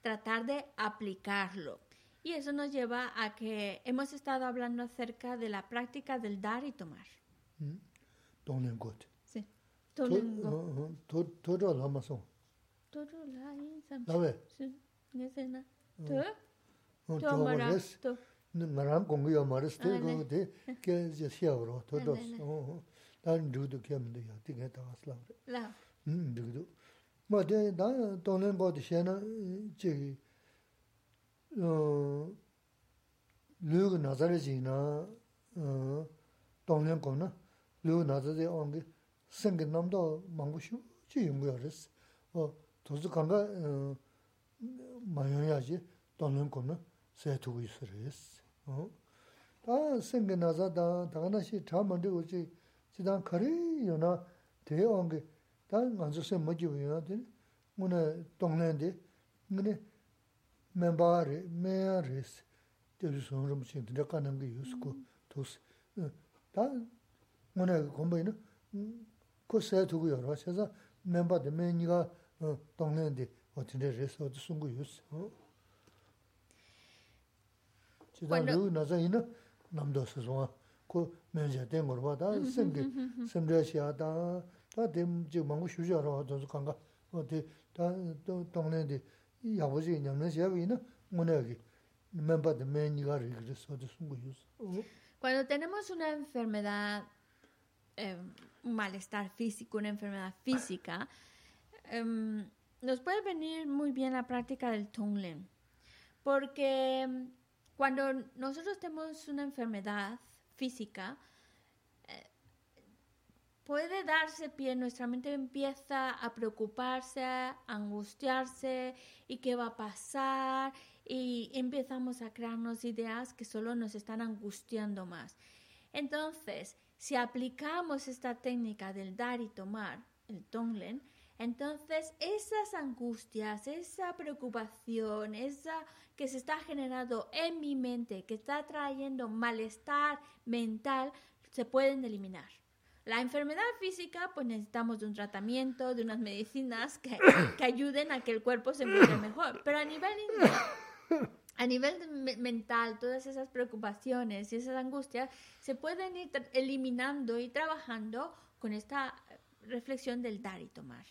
tratar de aplicarlo. Y eso nos lleva a que hemos estado hablando acerca de la práctica del dar y tomar. [laughs] ma de da donen bo de shena che lu ge nazar ji na donen ko na lu nazar de on ge sen ge nam do mang bu shu ji yung ge res. o to zu kan ga ma yo ya ji donen ko na se tu gi res. o da sen ge nazar da da na shi ta ma de ji ji dan kare yo na de on ge 동네 곳 시에나 저기 어 르그 나자르지나 어 동네 거나 르그 나자데 온게 생게 남도 망고슈 지 연구하랬어. 어 도스 간가 어 마요야지 동네 거나 세투고 있으랬어. 어. 다 생게 나자다 다가나시 참만데 오지 지단 거리 요나 대온게 다 먼저 세 뭐지요 돼. 뭐네 동네인데 뭐네 멤버리 메아리스 저기 손으로 무슨 들어가는 게 있고 도스 다 뭐네 공부는 그새 두고 여러 그래서 멤버들 매니가 어 동네인데 어떻게 해서 쓴 거 있어 어 지금 그 나자이는 남도 서서 그 면제 된 거로 봐다 생 Cuando tenemos una enfermedad, eh, un malestar físico, una enfermedad física, em, nos puede venir muy bien la práctica del Tonglen. Porque em, cuando nosotros tenemos una enfermedad física, puede darse pie, nuestra mente empieza a preocuparse, a angustiarse y qué va a pasar y empezamos a crearnos ideas que solo nos están angustiando más. Entonces, si aplicamos esta técnica del dar y tomar, el Tonglen, entonces esas angustias, esa preocupación, esa que se está generando en mi mente, que está trayendo malestar mental, se pueden eliminar. La enfermedad física, pues necesitamos de un tratamiento, de unas medicinas que, que ayuden a que el cuerpo se encuentre mejor. Pero a nivel, a nivel mental, todas esas preocupaciones y esas angustias se pueden ir eliminando y trabajando con esta reflexión del dar y tomar.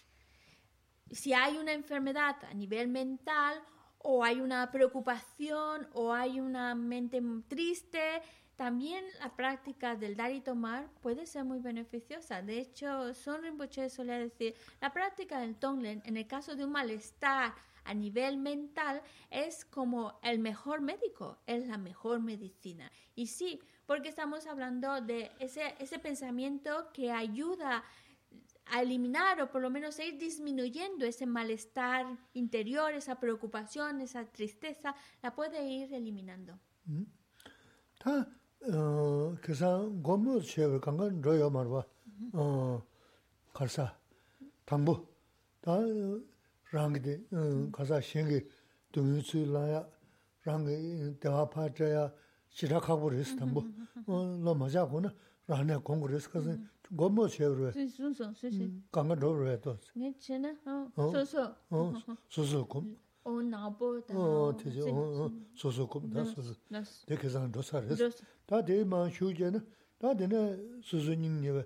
Si hay una enfermedad a nivel mental o hay una preocupación o hay una mente triste, también la práctica del dar y tomar puede ser muy beneficiosa. De hecho, Son Rinpoche solía decir, la práctica del Tonglen, en el caso de un malestar a nivel mental, es como el mejor médico, es la mejor medicina. Y sí, porque estamos hablando de ese, ese pensamiento que ayuda a eliminar o por lo menos a ir disminuyendo ese malestar interior, esa preocupación, esa tristeza, la puede ir eliminando. 다 어, 그래서 고무 체를 간건 로요 말봐. 어, 갈사. 당부. 다 랑게 어, 가사 신게 동유출라야 랑게 대화파자야 시작하고 그랬어 당부. 어, 너 맞아고는 라네 공부를 가서 고무 체를 Sí, sí, sí, sí, sí. 간건 로로에 또. Nghe chưa nè? Ờ, Ờ. so, so. 어, 소소금. Ô, não, pô, tá. 어, 되죠. 어, 어, 소소금 다 소소. Nossa. 대개상 조사를 했어. Nossa. 다 대만 휴제는 다 되네 수수님님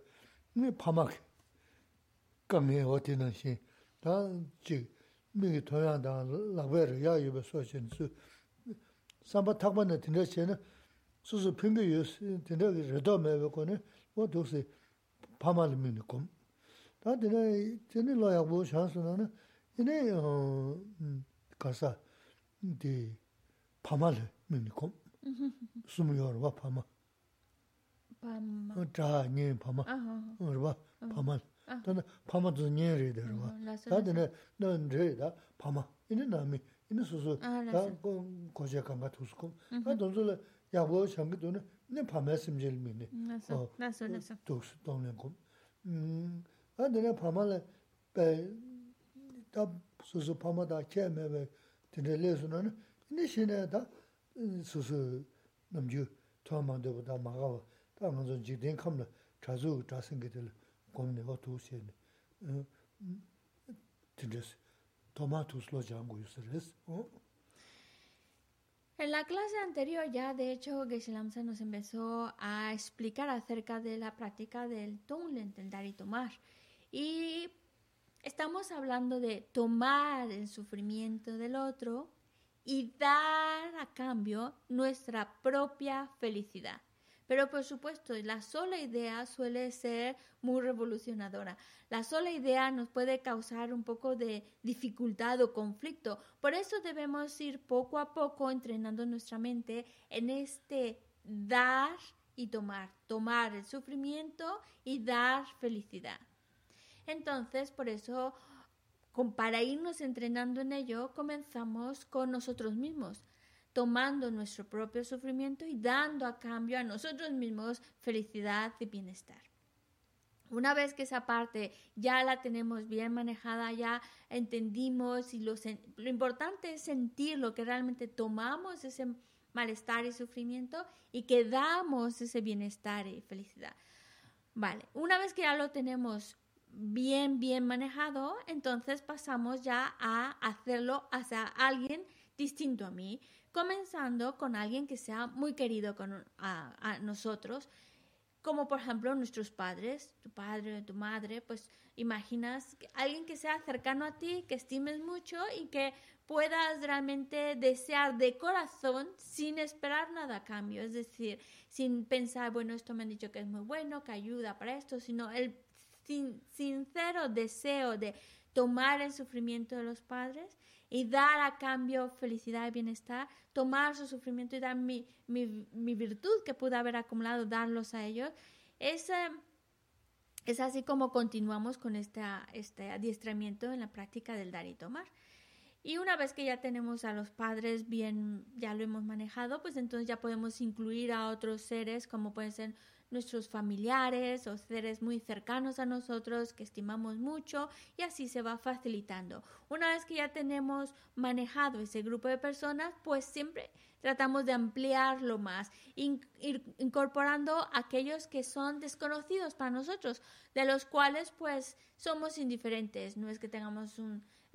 네 파막 강에 어디는 시다지 미기 토양다 라베르 야유베 소신수 삼바 탁반에 딘데체는 수수 핑계 유스 딘데 레도 메베코네 뭐 도시 파말 미니콤 다 딘데 딘데 로야 뭐 샤스나네 이네 어 가사 디 파말 미니콤 sumyo rwa pama. Pama. Dhaa nyen pama. Rwa pama. Tanda pama tu nyen re de rwa. Tadi ne, nan re da pama. Ini nami, ini susu, da koshe kanga tusukum. Ta donzo la yagwa shangi tu ne, ne pama simjel mi ne. Naso, naso, naso. Tuksu tonglen kum. Tadi ne pama la, da susu pama da kye mewe, tine le su na ne, ini shine da, 네 나서 나서 나서 독스 동네고 음 아들 파마래 베다 수수 파마다 케메베 드레레스는 이네 신에다 수수 남주 토마도보다 마가 다 먼저 지된 컴나 자주 자생게들 고민에 어두세네 어 진짜스 토마토스로 장고 있어res 어 En la clase anterior ya, de hecho, Geshe Lamsa nos empezó a explicar acerca de la práctica del Tonglen, del dar y tomar. Y estamos hablando de tomar el sufrimiento del otro y dar a cambio nuestra propia felicidad. Pero por supuesto, la sola idea suele ser muy revolucionadora. La sola idea nos puede causar un poco de dificultad o conflicto. Por eso debemos ir poco a poco entrenando nuestra mente en este dar y tomar, tomar el sufrimiento y dar felicidad. Entonces, por eso, para irnos entrenando en ello, comenzamos con nosotros mismos tomando nuestro propio sufrimiento y dando a cambio a nosotros mismos felicidad y bienestar. Una vez que esa parte ya la tenemos bien manejada, ya entendimos y lo, lo importante es sentir lo que realmente tomamos ese malestar y sufrimiento y que damos ese bienestar y felicidad. Vale, una vez que ya lo tenemos bien, bien manejado, entonces pasamos ya a hacerlo hacia alguien distinto a mí, comenzando con alguien que sea muy querido con, a, nosotros, como por ejemplo nuestros padres, tu padre, tu madre, pues imaginas alguien que sea cercano a ti, que estimes mucho y que puedas realmente desear de corazón sin esperar nada a cambio, es decir, sin pensar, bueno, esto me han dicho que es muy bueno, que ayuda para esto, sino el sincero deseo de tomar el sufrimiento de los padres y dar a cambio felicidad y bienestar, tomar su sufrimiento y dar mi, mi, virtud que pude haber acumulado, darlos a ellos. Es, es así como continuamos con este, este adiestramiento en la práctica del dar y tomar. Y una vez que ya tenemos a los padres bien, ya lo hemos manejado, pues entonces ya podemos incluir a otros seres como pueden ser nuestros familiares o seres muy cercanos a nosotros que estimamos mucho y así se va facilitando. Una vez que ya tenemos manejado ese grupo de personas, pues siempre tratamos de ampliarlo más, ir incorporando aquellos que son desconocidos para nosotros, de los cuales pues somos indiferentes, no es que tengamos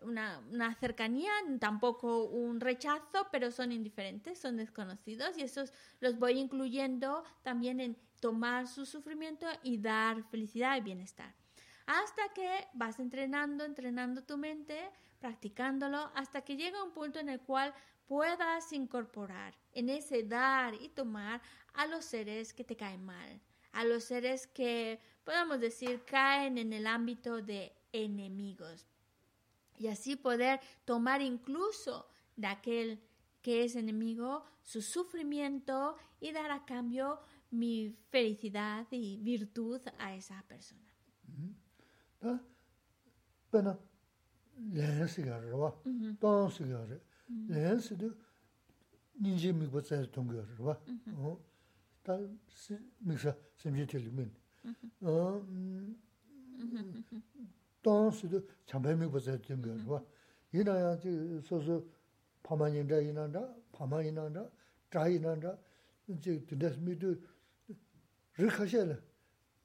una, cercanía, tampoco un rechazo, pero son indiferentes, son desconocidos y esos los voy incluyendo también en tomar su sufrimiento y dar felicidad y bienestar. Hasta que vas entrenando, entrenando tu mente, practicándolo, hasta que llega un punto en el cual puedas incorporar en ese dar y tomar a los seres que te caen mal, a los seres que, podemos decir, caen en el ámbito de enemigos. Y así poder tomar incluso de aquel que es enemigo su sufrimiento y dar a cambio mi felicidad y virtud a esa persona. 또 수도 잠배미 보세요 좀 그러고 이나야 소소 파마닌다 이난다 파마이난다 자이난다 이제 드스미도 르카셀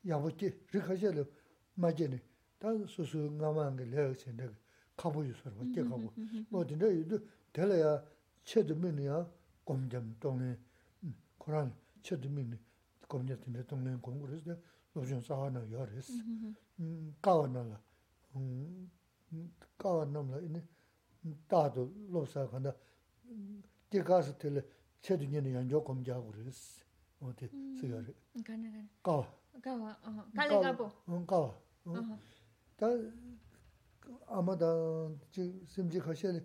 야보티 르카셀 마제네 다 소소 나만 게 레어센데 가보유 서로 어떻게 가고 어디데 이도 될어야 체드민이야 검점 동네 코란 체드민이 검점 동네 동네 공부를 해서 노전 사하는 열했어 음 까원나가 kawa namla ini taadu lopsaa kanda di kaasa tili chedu nini yanjo komjaa kuris ote sigari kawa mm, kawa, kali kabo kawa mm, mm. ta ama da simji khashali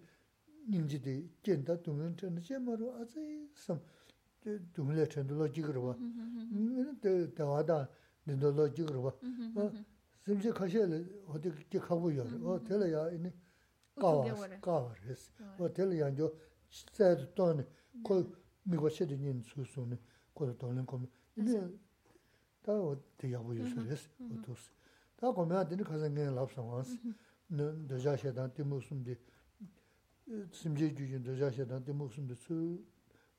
nyingji di jenda dunglin chanda che maru azayi sam dunglin chanda lo jigirwa dawa mm-hmm, mm-hmm. da dindo lo jigirwa 심지 가실 어디 이렇게 가고 요. 어 될래야 이니 까와 까와레스. 어 될래야 저 세도 돈이 그 미고 세드니 수수는 그 돈은 거. 이제 다 어디 가고 요서레스. 어토스. 다 거면 되는 가상에 랍상원스. 는 도자셔다 티무스인데 심지 주진 도자셔다 티무스인데 수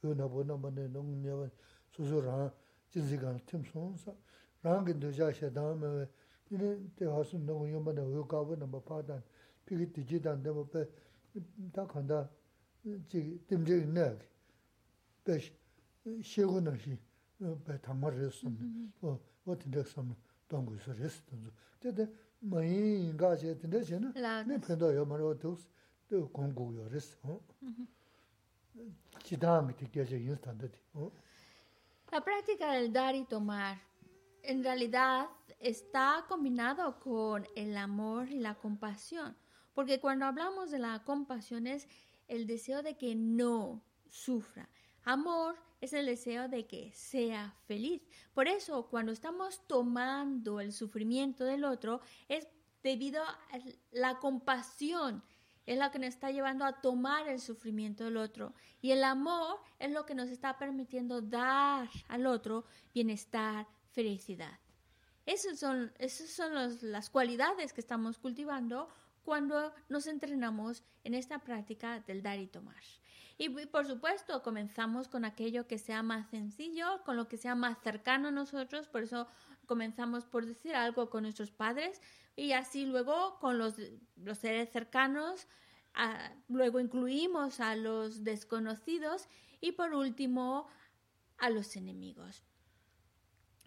은하보나 만에 농녀 수수랑 진지간 팀송사 랑게 도자셔다 뭐 이런 때 하신 너무 요만에 의가고 넘어 파단 비기 뒤지단 데 뭐다 간다 지 뜸제 있네 배 시고는 시 배탕마르스 뭐 어떻게 섬 동구서 레스던도 근데 많이 가제 근데 저는 내 편도 요만으로 독스 또 공부요 레스 어 지담이 되게 저 인스턴트 어 La práctica del dar y tomar, en realidad, está combinado con el amor y la compasión. Porque cuando hablamos de la compasión es el deseo de que no sufra. Amor es el deseo de que sea feliz. Por eso, cuando estamos tomando el sufrimiento del otro, es debido a la compasión. Es lo que nos está llevando a tomar el sufrimiento del otro. Y el amor es lo que nos está permitiendo dar al otro bienestar, felicidad. Esas son, esas son las cualidades que estamos cultivando cuando nos entrenamos en esta práctica del dar y tomar. Y por supuesto, comenzamos con aquello que sea más sencillo, con lo que sea más cercano a nosotros, por eso comenzamos por decir algo con nuestros padres y así luego con los, los seres cercanos, luego incluimos a los desconocidos y por último a los enemigos.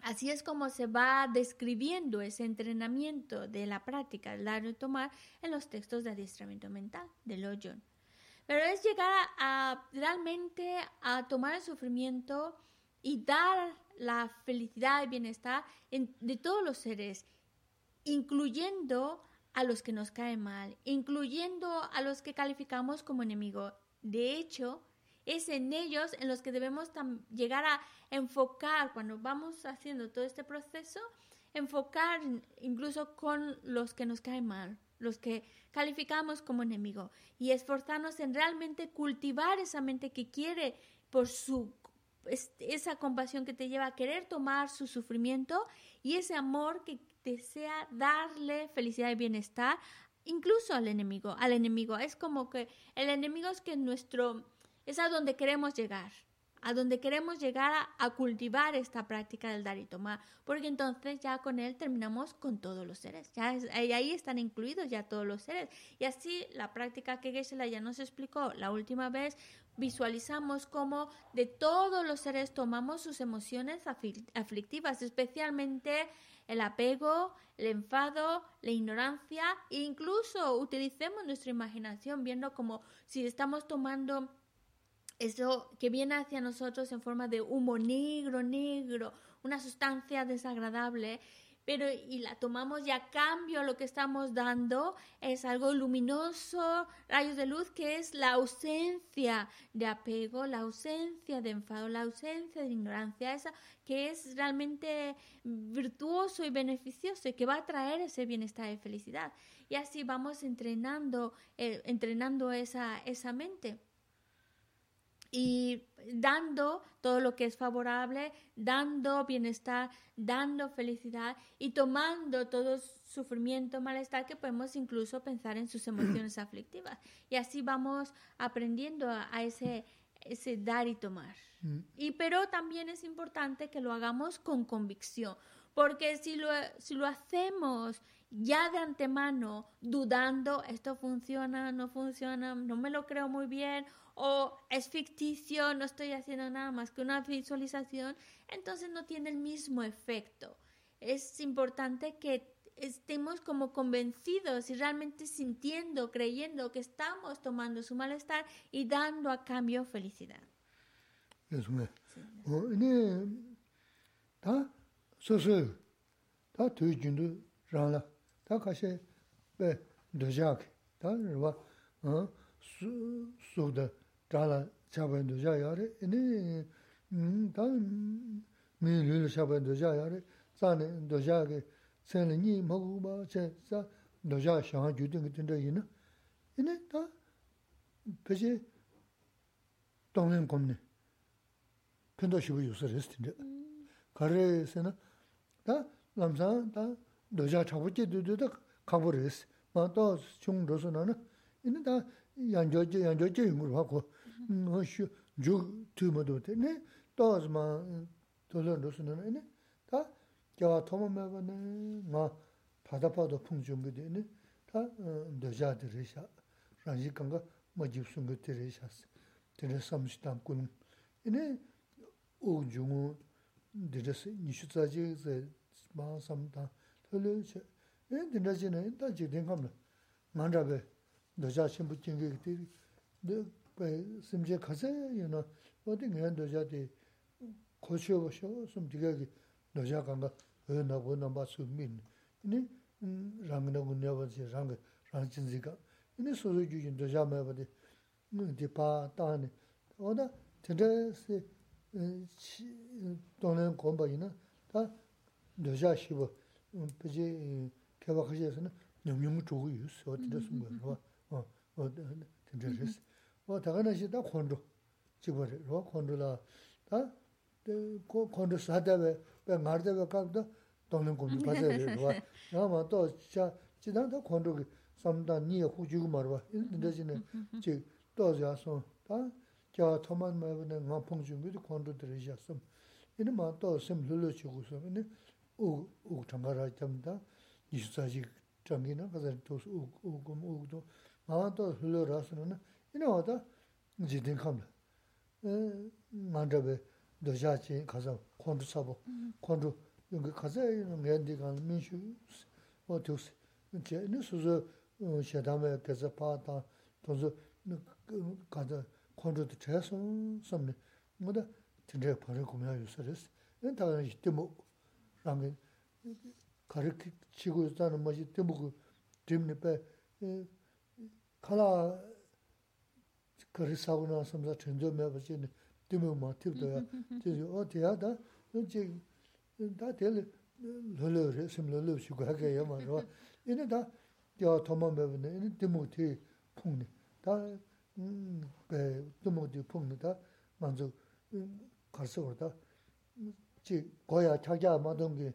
Así es como se va describiendo ese entrenamiento de la práctica del dar y tomar en los textos de adiestramiento mental de Loyon. Pero es llegar a, realmente a tomar el sufrimiento y dar la felicidad y bienestar de todos los seres, incluyendo a los que nos caen mal, incluyendo a los que calificamos como enemigos. De hecho, es en ellos en los que debemos llegar a enfocar cuando vamos haciendo todo este proceso, enfocar incluso con los que nos caen mal, los que calificamos como enemigo y esforzarnos en realmente cultivar esa mente que quiere por su esa compasión que te lleva a querer tomar su sufrimiento y ese amor que desea darle felicidad y bienestar incluso al enemigo, al enemigo. Es como que el enemigo es que nuestro es a donde queremos llegar, a donde queremos llegar a, cultivar esta práctica del dar y tomar, porque entonces ya con él terminamos con todos los seres, ya ahí están incluidos ya todos los seres. Y así la práctica que geshe ya nos explicó la última vez, visualizamos cómo de todos los seres tomamos sus emociones aflictivas, especialmente el apego, el enfado, la ignorancia, e incluso utilicemos nuestra imaginación viendo como si estamos tomando eso que viene hacia nosotros en forma de humo negro, negro, una sustancia desagradable, pero y la tomamos y a cambio lo que estamos dando es algo luminoso, rayos de luz, que es la ausencia de apego, la ausencia de enfado, la ausencia de ignorancia, esa que es realmente virtuoso y beneficioso y que va a traer ese bienestar y felicidad. Y así vamos entrenando, eh, entrenando esa, esa mente y dando todo lo que es favorable, dando bienestar, dando felicidad y tomando todo sufrimiento, malestar que podemos incluso pensar en sus emociones [clears throat] aflictivas. Y así vamos aprendiendo a, ese, ese dar y tomar. Mm. Y pero también es importante que lo hagamos con convicción, porque si lo, si lo hacemos ya de antemano, dudando, esto funciona, no funciona, no me lo creo muy bien, o es ficticio, no estoy haciendo nada más que una visualización, entonces no tiene el mismo efecto. Es importante que estemos como convencidos y realmente sintiendo, creyendo que estamos tomando su malestar y dando a cambio felicidad. Eso es. Ta so so ta tu ta be ta su dāla chāpañ dōjā yāre, inī dā mī lūla chāpañ dōjā yāre, tsāni dōjā kī tsēnli nī mōgū bā chē tsā dōjā shāngā jūtīng kī tīndā yīnā, inī dā pēchī tōnglīṃ kōmni, pēntō shibu yūsā rēs tīndā. Kārē sē na, dā lamsā dā dōjā chāpañ chē dōjā dā kāpū rēs, mā tō chūng rōsū nā na, inī dā yāngyō chē yāngyō chē yungur bā kō, wāshū jūg tū mā dō tē, nē, dāz mā dōzhān rōsū nā nē, tā gyāwā tōma mē bā nē, mā pātā pātā pōng chōng gā tē nē, tā dōzhā tē rē shā, rāñjī kāngā mā jīb sōng gā tē rē shā sī, tē rē sām shī tāṁ kūnum, nē, ō jūngu tē rē sī, nishū tsā jī sē, mā sām tāṁ, tō lē shē, nē, tē rā jī nē, tā jī tēng kāṁ nā, ngā rā bē, dōzhā shēmbu chēng gā tē rē, 심제 가세 유나 어디 내가 너자데 고쳐 보셔 좀 디가기 너자 간가 왜 나고 넘바 수민 니 랑나 군냐버지 랑 랑진지가 니 소소 주진 너자 매버디 니 디파 따네 어다 드레스 돈은 공부이나 다 여자 시부 그지 개박하셔서는 영영 주고 있어 어디서 쓴 거야 어 어, 진짜 스 어 다가나시 다 콘도 집어래 로 콘도라 다 콘도 사다베 배 말다베 각도 돈은 공부 받아야 돼 와. [laughs] 아마 또자 지난다 콘도 삼다 니에 후주고 말봐 인데지네 지 또자서 다 kia toman mayabane nga pongchung gudi kwandu dhirishasam. Ini maa to sim lulu chigusam, ini ug, ug changara jamda, nishu tsaji changi na, kazari tos ug, ugum, ugdo, maa to lulu rasana na, ini wada jidin kamla. Ngandabe dosha chi kaza kwandu sabo, kwandu yungi kaza ngayandi kan minshu o tos. Ini suzu shedame keza paa ta, tozo kaza 콘도도 최소 섬네 뭐다 진짜 바로 구매할 유서스 엔타가 이때 뭐 라면 가르치 치고 있다는 뭐지 때뭐 그 딤네 빼 칼라 그리사고나 섬자 전조 매버지 때뭐 뭐 팁도야 저기 어디야다 이제 다 될, 르르 심르르 kari sagu naa samsa tenzo meba chi dimi maa tibdo ya, chi o tiya da, chi da teli lolo re, sim lolo shi guha kaya ya maa rwa, ina da diya thoma meba ne, ina dimi ti pungni, da dimi ti pungni da manzo karsa war da, chi goya chakya maa dongi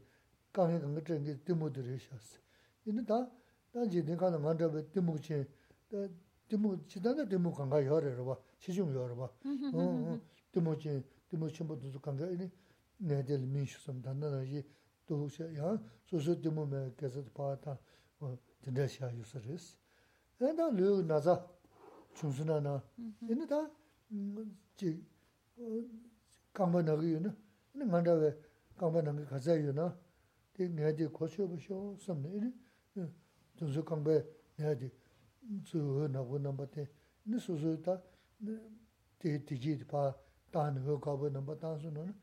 kange kange chengi dimi ti re shaas. ina da, da chi nika na ngandraba dimi chi, 치 도모 지단에 도모 간가 열어 봐 시중 열어 봐 어, 도모치 도모치 모두 간가 이니 내들 민수 좀 단단하지 도셔야 소소 도모에 계속 봐다 어 진짜시야 유서스 내가 르 나자 chungsunana. Ini ta, chi, kangpa nagi yu na, ini ngandawe kangpa nagi kaza yu na, di nga di koshio basho samne, ini chungsu kangpa nga di tsuyo nabu namba ten, ni susu ta te tiki pa tani ho kabu namba tansu nana,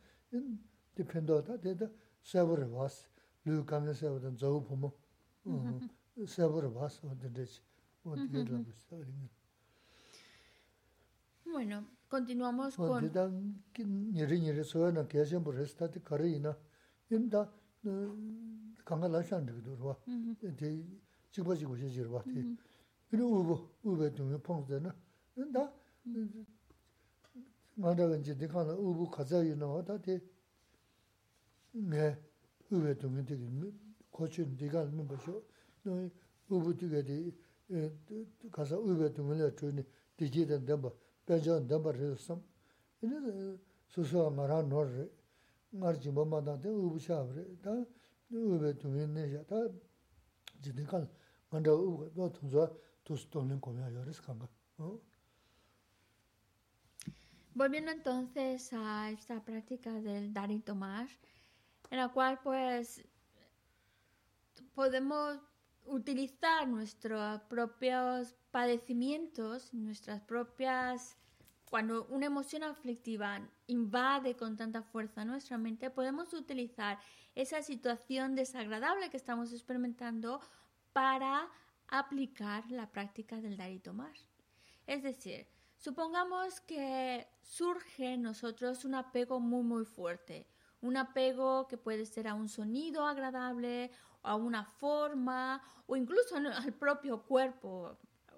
te pendo ta te ta sabu rabas, lu kamla sabu tan zawu pumu, mm-hmm. mm-hmm. sabu rabas wante dechi, wante labu mm-hmm. sabu ringa. Bueno, continuamos con... Wante ta niri niri suyo na kiashambu res ta te kari ina, in ta kanga lashan dhigdurwa, te chikpa chikwa chikirwa, te. 이리 우고 우베 좀 펑스나 근데 맞아 이제 내가는 우부 가자이노 다티 네 우베 좀 되게 고친 네가 ምን 보셔 너 우부 되게 가서 우베 좀을 주니 디지던 담바 배전 담바르섬 이제 소소 말아 노르 말지 뭐마다데 우부샤브레 다 우베 좀네 다 지대간 먼저 우고 또 통서 Volviendo entonces a esta práctica del dar y tomar, en la cual pues podemos utilizar nuestros propios padecimientos, nuestras propias... Cuando una emoción aflictiva invade con tanta fuerza nuestra mente, podemos utilizar esa situación desagradable que estamos experimentando para aplicar la práctica del dar y tomar. Es decir, supongamos que surge en nosotros un apego muy muy fuerte, un apego que puede ser a un sonido agradable, a una forma o incluso al propio cuerpo,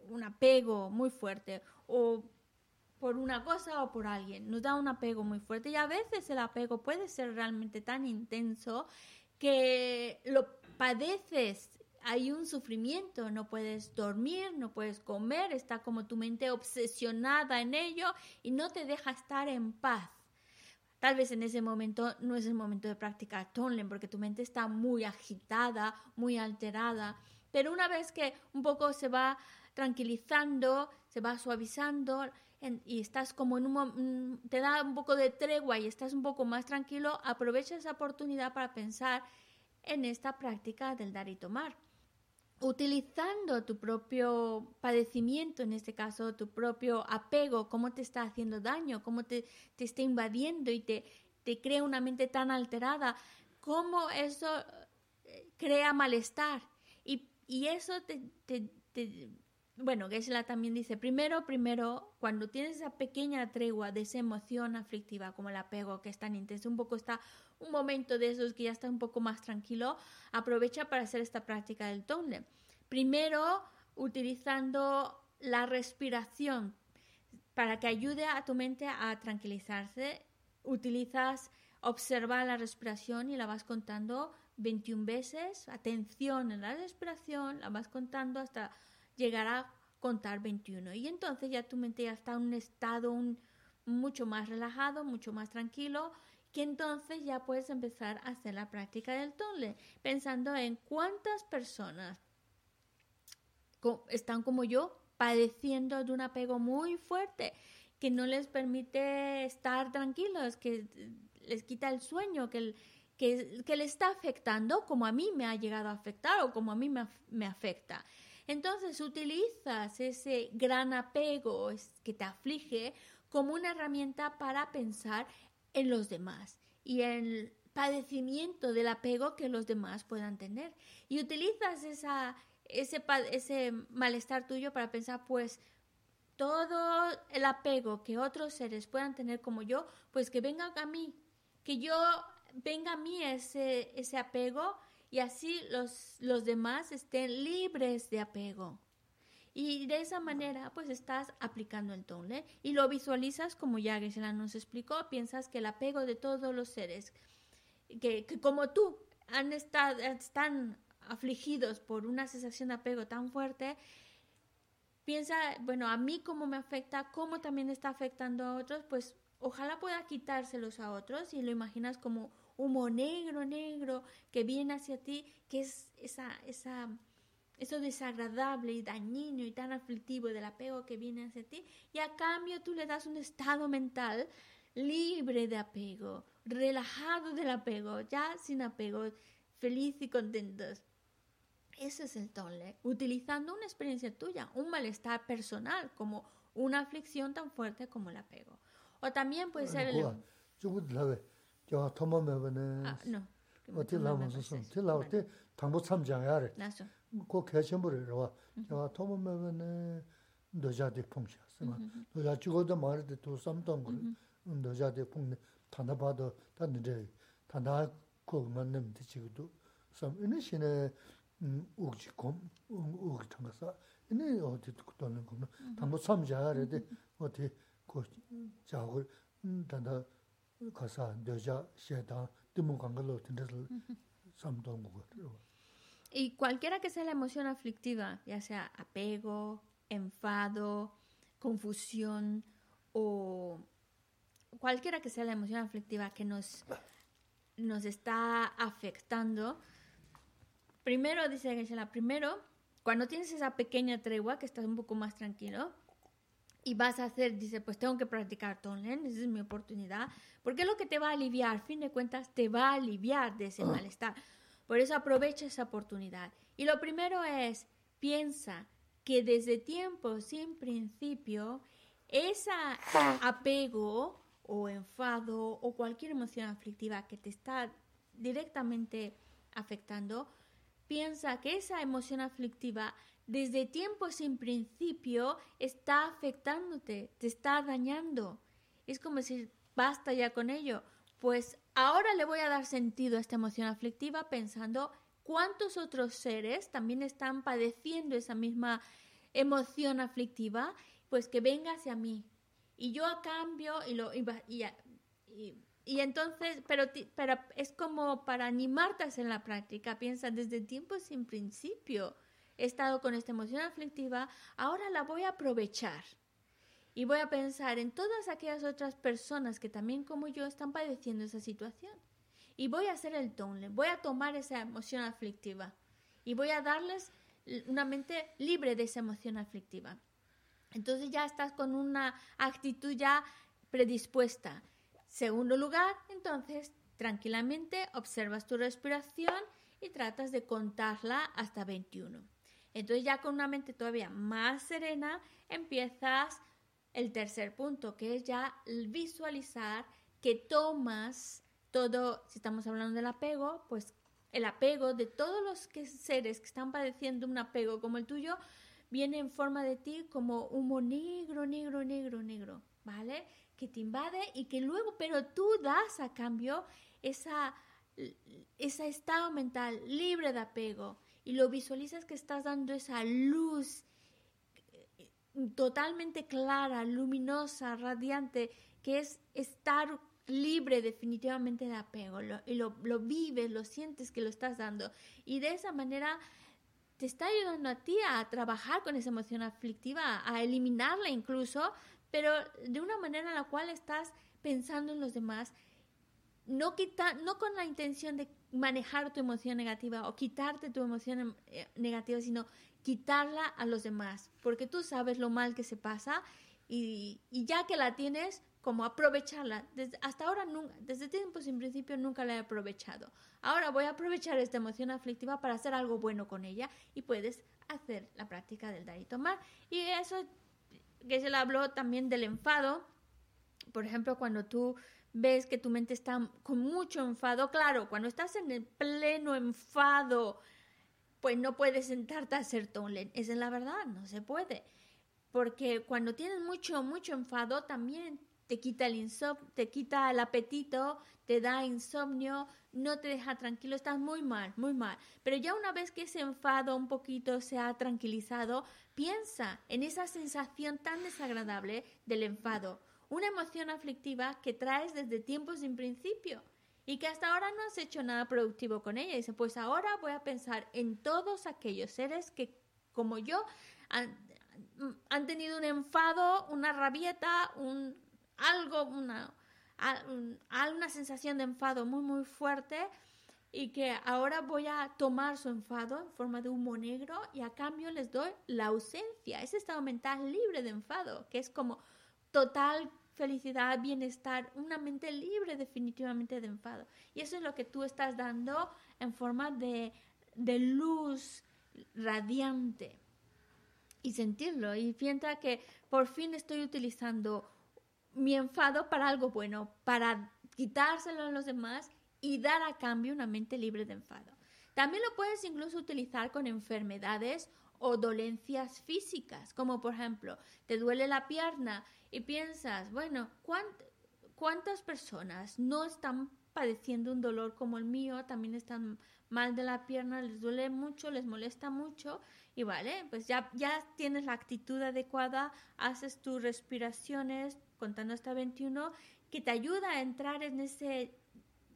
un apego muy fuerte o por una cosa o por alguien. Nos da un apego muy fuerte y a veces el apego puede ser realmente tan intenso que lo padeces. Hay un sufrimiento, no puedes dormir, no puedes comer, está como tu mente obsesionada en ello y no te deja estar en paz. Tal vez en ese momento no es el momento de practicar Tonlen porque tu mente está muy agitada, muy alterada. Pero una vez que un poco se va tranquilizando, se va suavizando y estás como en un te da un poco de tregua y estás un poco más tranquilo, aprovecha esa oportunidad para pensar en esta práctica del dar y tomar. Utilizando tu propio padecimiento, en este caso tu propio apego, cómo te está haciendo daño, cómo te, te está invadiendo y te, te crea una mente tan alterada, cómo eso eh, crea malestar. Y, y eso te, te, te bueno, Gesla también dice, primero, primero, cuando tienes esa pequeña tregua de esa emoción aflictiva como el apego que es tan intenso, un poco está un momento de esos que ya está un poco más tranquilo, aprovecha para hacer esta práctica del tonle. Primero, utilizando la respiración para que ayude a tu mente a tranquilizarse, utilizas observar la respiración y la vas contando 21 veces, atención en la respiración, la vas contando hasta llegar a contar 21. Y entonces ya tu mente ya está en un estado mucho más relajado, mucho más tranquilo, que entonces ya puedes empezar a hacer la práctica del tonle, pensando en cuántas personas están como yo padeciendo de un apego muy fuerte que no les permite estar tranquilos, que les quita el sueño, que, que, que le está afectando como a mí me ha llegado a afectar o como a mí me, me afecta. Entonces utilizas ese gran apego que te aflige como una herramienta para pensar en los demás y en el padecimiento del apego que los demás puedan tener. Y utilizas ese, ese malestar tuyo para pensar, pues, todo el apego que otros seres puedan tener como yo, pues que venga a mí, que yo venga a mí ese, ese apego y así los, los demás estén libres de apego. Y de esa manera, pues estás aplicando el tonle y lo visualizas como ya Geshe-la nos explicó. Piensas que el apego de todos los seres, que, como tú, han estado, están afligidos por una sensación de apego tan fuerte, piensa, bueno, a mí cómo me afecta, cómo también está afectando a otros, pues ojalá pueda quitárselos a otros y lo imaginas como humo negro, negro, que viene hacia ti, que es esa, esa, eso desagradable y dañino y tan aflictivo del apego que viene hacia ti, y a cambio tú le das un estado mental libre de apego, relajado del apego, ya sin apego, feliz y contentos. Ese es el tonle, utilizando una experiencia tuya, un malestar personal, como una aflicción tan fuerte como el apego. O también puede ser el... 저 토모 메버네 아 어디 라면서 좀 틀라올 때 당보 참자야래 나서 그 개첨부를 와 저, 토모 메버네 너자데 풍샤스마 너자 죽어도 말도 또 삼던 거 너자데 풍네 단다 봐도 단데 단다 그 맞는 지금도 좀 이는 신에 음 우지콤 우기 통해서 이는 어디 듣고는 거는 당보 참자야래 어디 그 자고 단다 Y cualquiera que sea la emoción aflictiva, ya sea apego, enfado, confusión o cualquiera que sea la emoción aflictiva que nos, nos está afectando, primero, dice la primero, cuando tienes esa pequeña tregua que estás un poco más tranquilo, y vas a hacer, dice, pues tengo que practicar Tonlen, esa es mi oportunidad, porque es lo que te va a aliviar, a fin de cuentas, te va a aliviar de ese malestar. Por eso aprovecha esa oportunidad. Y lo primero es, piensa que desde tiempo sin principio, ese apego o enfado o cualquier emoción aflictiva que te está directamente afectando, piensa que esa emoción aflictiva desde tiempo sin principio está afectándote, te está dañando. Es como si basta ya con ello. Pues ahora le voy a dar sentido a esta emoción aflictiva pensando cuántos otros seres también están padeciendo esa misma emoción aflictiva, pues que venga hacia mí. Y yo a cambio, y, lo, y, y, entonces, pero, pero es como para animarte a hacer la práctica, piensa desde tiempo sin principio. He estado con esta emoción aflictiva, ahora la voy a aprovechar. Y voy a pensar en todas aquellas otras personas que también como yo están padeciendo esa situación. Y voy a hacer el tonle, voy a tomar esa emoción aflictiva y voy a darles una mente libre de esa emoción aflictiva. Entonces ya estás con una actitud ya predispuesta. Segundo lugar, entonces tranquilamente observas tu respiración y tratas de contarla hasta 21. Entonces ya con una mente todavía más serena empiezas el tercer punto, que es ya visualizar que tomas todo, si estamos hablando del apego, pues el apego de todos los seres que están padeciendo un apego como el tuyo, viene en forma de ti como humo negro, negro, negro, negro, ¿vale? Que te invade y que luego, pero tú das a cambio esa, ese estado mental libre de apego y lo visualizas que estás dando esa luz totalmente clara, luminosa, radiante, que es estar libre definitivamente de apego, y lo, lo, vives, lo sientes que lo estás dando. Y de esa manera te está ayudando a ti a trabajar con esa emoción aflictiva, a eliminarla incluso, pero de una manera en la cual estás pensando en los demás, no, quita, no con la intención de manejar tu emoción negativa o quitarte tu emoción eh, negativa, sino quitarla a los demás, porque tú sabes lo mal que se pasa y, ya que la tienes, como aprovecharla. Desde, hasta ahora, nunca, desde tiempo sin principio, nunca la he aprovechado. Ahora voy a aprovechar esta emoción aflictiva para hacer algo bueno con ella y puedes hacer la práctica del dar y tomar. Y eso, que se le habló también del enfado. Por ejemplo, cuando tú ves que tu mente está con mucho enfado, claro, cuando estás en el pleno enfado, pues no puedes sentarte a hacer tonlen. Esa es la verdad, no se puede. Porque cuando tienes mucho, mucho enfado, también te quita el te quita el apetito, te da insomnio, no te deja tranquilo, estás muy mal, muy mal. Pero ya una vez que ese enfado un poquito se ha tranquilizado, piensa en esa sensación tan desagradable del enfado, una emoción aflictiva que traes desde tiempos sin principio y que hasta ahora no has hecho nada productivo con ella. Dice, pues ahora voy a pensar en todos aquellos seres que, como yo, han, tenido un enfado, una rabieta, un, algo, una, una sensación de enfado muy, muy fuerte y que ahora voy a tomar su enfado en forma de humo negro y a cambio les doy la ausencia, ese estado mental libre de enfado, que es como total felicidad, bienestar, una mente libre definitivamente de enfado. Y eso es lo que tú estás dando en forma de, de luz radiante. Y sentirlo. Y piensa que por fin estoy utilizando mi enfado para algo bueno, para quitárselo a los demás y dar a cambio una mente libre de enfado. También lo puedes incluso utilizar con enfermedades o dolencias físicas, como por ejemplo, te duele la pierna y piensas, bueno, ¿cuántas personas no están padeciendo un dolor como el mío? También están mal de la pierna, les duele mucho, les molesta mucho y vale, pues ya, ya tienes la actitud adecuada, haces tus respiraciones contando hasta 21 que te ayuda a entrar en ese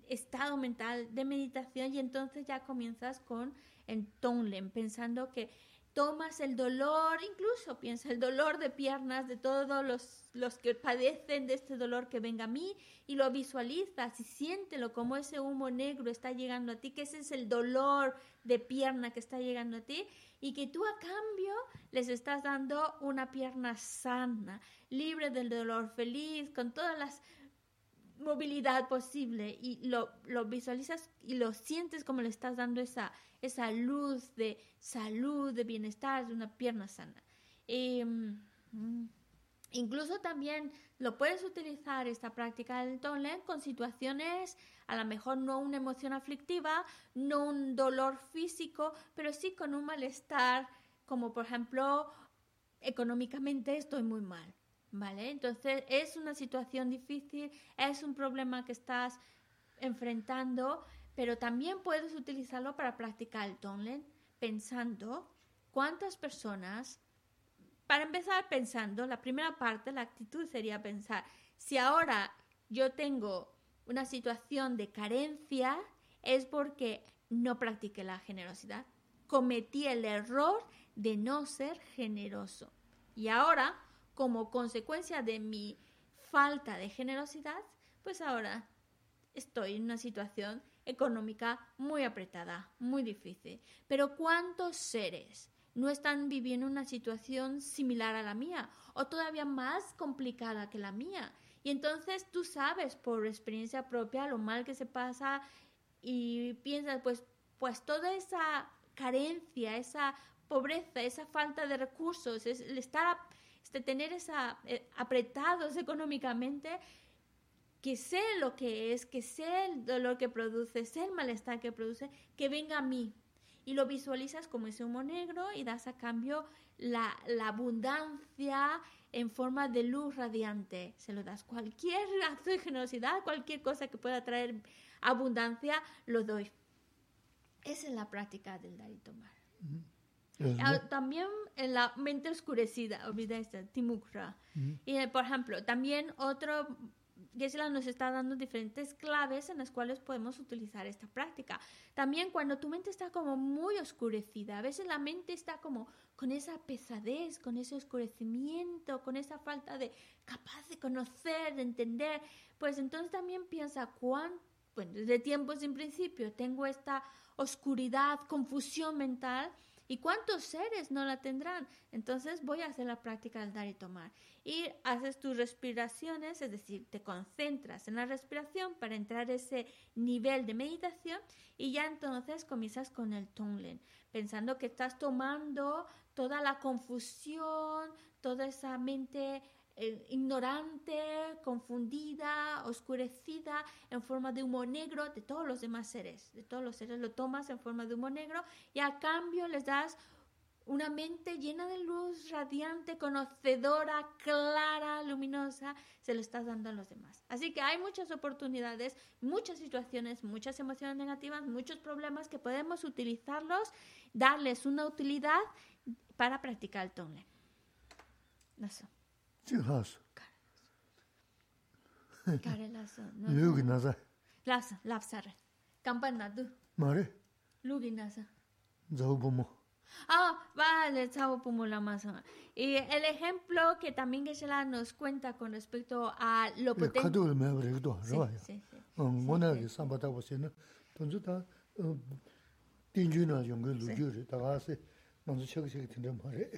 estado mental de meditación y entonces ya comienzas con el Tonlen, pensando que tomas el dolor, incluso piensa el dolor de piernas de todos los, los, que padecen de este dolor que venga a mí y lo visualizas y siéntelo como ese humo negro está llegando a ti, que ese es el dolor de pierna que está llegando a ti y que tú a cambio les estás dando una pierna sana, libre del dolor, feliz, con todas las movilidad posible y lo, lo, visualizas y lo sientes como le estás dando esa, esa luz de salud, de bienestar, de una pierna sana. Em, incluso también lo puedes utilizar esta práctica del Tonlen con situaciones, a lo mejor no una emoción aflictiva, no un dolor físico, pero sí con un malestar, como por ejemplo, económicamente estoy muy mal ¿Vale? Entonces es una situación difícil, es un problema que estás enfrentando, pero también puedes utilizarlo para practicar el Tonlen pensando cuántas personas, para empezar pensando, la primera parte, la actitud sería pensar, si ahora yo tengo una situación de carencia, es porque no practiqué la generosidad, cometí el error de no ser generoso. Y ahora como consecuencia de mi falta de generosidad, pues ahora estoy en una situación económica muy apretada, muy difícil. Pero ¿cuántos seres no están viviendo una situación similar a la mía o todavía más complicada que la mía? Y entonces tú sabes por experiencia propia lo mal que se pasa y piensas, pues, pues toda esa carencia, esa pobreza, esa falta de recursos, es el estar de tener esa eh, apretados económicamente, que sé lo que es, que sé el dolor que produce, sé el malestar que produce, que venga a mí. Y lo visualizas como ese humo negro y das a cambio la, abundancia en forma de luz radiante. Se lo das cualquier [laughs] acto de generosidad, cualquier cosa que pueda traer abundancia, lo doy. Esa es la práctica del dar y tomar. Ah, también en la mente oscurecida, olvida esta, Timukra. Y eh, por ejemplo, también otro, Gesela nos está dando diferentes claves en las cuales podemos utilizar esta práctica. También cuando tu mente está como muy oscurecida, a veces la mente está como con esa pesadez, con ese oscurecimiento, con esa falta de capaz de conocer, de entender, pues entonces también piensa cuánto, bueno, desde tiempos sin principio tengo esta oscuridad, confusión mental, ¿Y cuántos seres no la tendrán? Entonces voy a hacer la práctica del dar y tomar. Y haces tus respiraciones, es decir, te concentras en la respiración para entrar a ese nivel de meditación y ya entonces comienzas con el Tonglen, pensando que estás tomando toda la confusión, toda esa mente eh, ignorante, confundida, oscurecida, en forma de humo negro de todos los demás seres. De todos los seres lo tomas en forma de humo negro y a cambio les das una mente llena de luz, radiante, conocedora, clara, luminosa, se lo estás dando a los demás. Así que hay muchas oportunidades, muchas situaciones, muchas emociones negativas, muchos problemas que podemos utilizarlos, darles una utilidad para practicar el tonle. Eso. Chik laso. Kare laso. Lugi nasa. Laso, lapsare. Kampa nadu. Mare. Lugi nasa. Ah, vale, pomo la masa. Y el ejemplo que también Geshe-la nos cuenta con respecto a lo potente... Kado le mea vare kado, rwa ya. Ngona ki na, ta, tinju na yunga lugi re, taga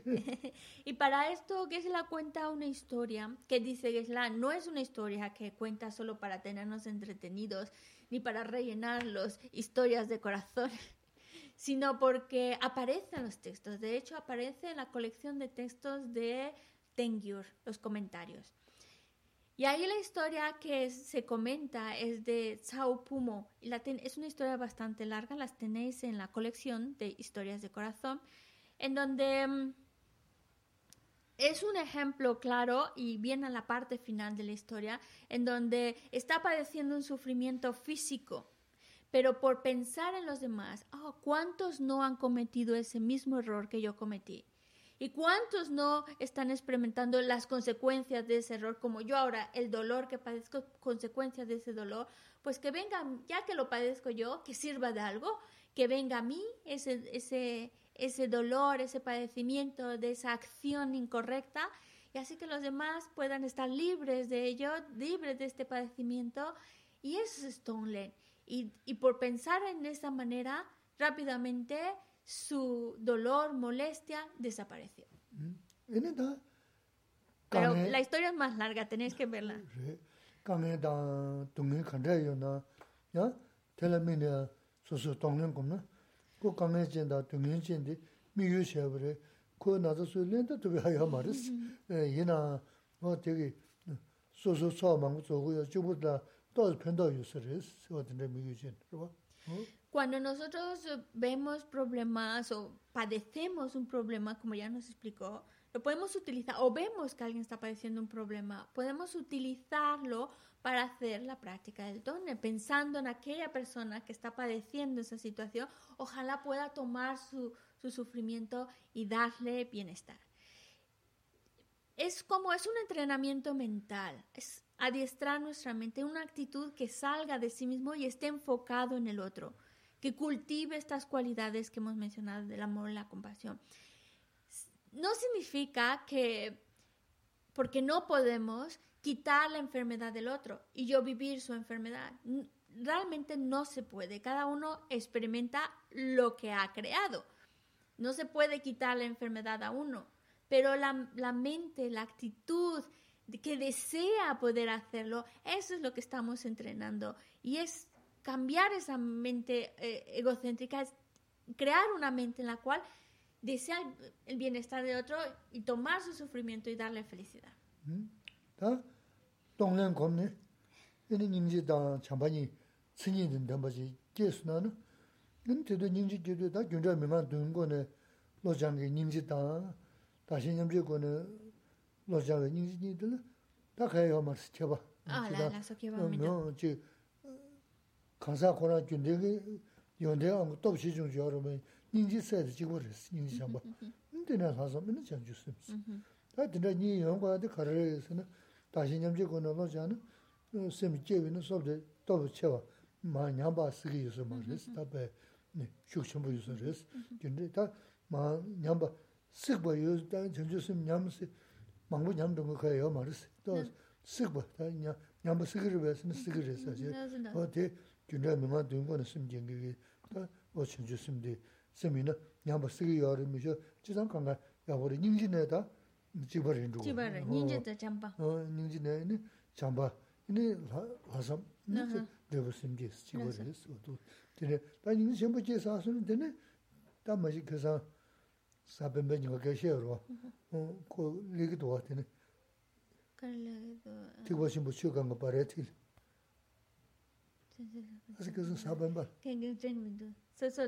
[laughs] y para esto Gesla cuenta una historia que dice Gesla no es una historia que cuenta solo para tenernos entretenidos ni para rellenar los historias de corazón, [laughs] sino porque aparece en los textos. De hecho, aparece en la colección de textos de Tengyur, los comentarios. Y ahí la historia que se comenta es de Cao Pumo. es una historia bastante larga, las tenéis en la colección de historias de corazón en donde mm, es un ejemplo claro y viene a la parte final de la historia, en donde está padeciendo un sufrimiento físico, pero por pensar en los demás, oh, ¿cuántos no han cometido ese mismo error que yo cometí? ¿Y cuántos no están experimentando las consecuencias de ese error, como yo ahora, el dolor que padezco, consecuencias de ese dolor? Pues que venga, ya que lo padezco yo, que sirva de algo, que venga a mí ese, ese, ese dolor, ese padecimiento, de esa acción incorrecta, y así que los demás puedan estar libres de ello, libres de este padecimiento, y eso es Stonelen. Y, y por pensar en esa manera, rápidamente su dolor, molestia, desapareció. Mm. Pero la historia es más larga, tenéis que verla. 강 그 강에 진다 동네 진디 미유셔버에 그 나도 술렌다 또 하여 말았어 예 얘나 뭐 되게 소소 소망 저거요 주부다 또 편도 유스레스 어딘데 미유진 그거 Cuando nosotros vemos problemas o padecemos un problema, como ya nos explicó, lo podemos utilizar, o vemos que alguien está padeciendo un problema, podemos utilizarlo para hacer la práctica del tonne, pensando en aquella persona que está padeciendo esa situación, ojalá pueda tomar su, su sufrimiento y darle bienestar. Es como es un entrenamiento mental, es adiestrar nuestra mente, una actitud que salga de sí mismo y esté enfocado en el otro que cultive estas cualidades que hemos mencionado del amor y la compasión. No significa que, porque no podemos quitar la enfermedad del otro y yo vivir su enfermedad. Realmente no se puede. Cada uno experimenta lo que ha creado. No se puede quitar la enfermedad a uno, pero la, la mente, la actitud que desea poder hacerlo, eso es lo que estamos entrenando. Y es cambiar esa mente eh, egocéntrica es crear una mente en la cual desea el bienestar de otro y tomar su sufrimiento y darle felicidad. 다 동년 건네 얘는 님지 다 참바니 신이 된다 뭐지 계수나는 근데도 님지 제도 다 견자 명만 된 거네 로장게 님지 다 다시 님지 거네 로장게 님지들 다 가요 말스 쳐봐 아, la, la, so que va a mirar. 어, 저 강사 코나 준대게 연대하고 또 시중 여러분 인지 세트 지고 그랬어 인지 참 봐. 근데 나 가서 맨날 참 줬어. 다 근데 니 연구하는데 가르에서는 다시 냠지 거는 셈이 제비는 소데 또 쳐봐. 많이 봐 쓰기 있어 말했어. 답에 네 축첨부 있어 그랬어. 근데 다마 냠바 쓱봐 요다 전주심 냠스 망고 냠던 거 가요 말했어. 또 쓱봐 다 냠바 쓰기를 왜서 쓰기를 했어. 어때 gyunzhaa mingaa dungu na sim jengi 다 세미나 냠바 쓰기 여름 미셔 지상 강가 야보리 닝진에다 지버린 주고 지버라 닝진의 잠바 어 닝진의 잠바 이니 하삼 되고 심지스 지버리스 또 되네 나 닝진 전부 제사서는 되네 다 뭐지 그래서 사변변 이거 계셔로 어그 얘기도 왔더니 그래도 되고 심부 추간 거 바래티 그래서 사변바 땡땡 땡민도 서서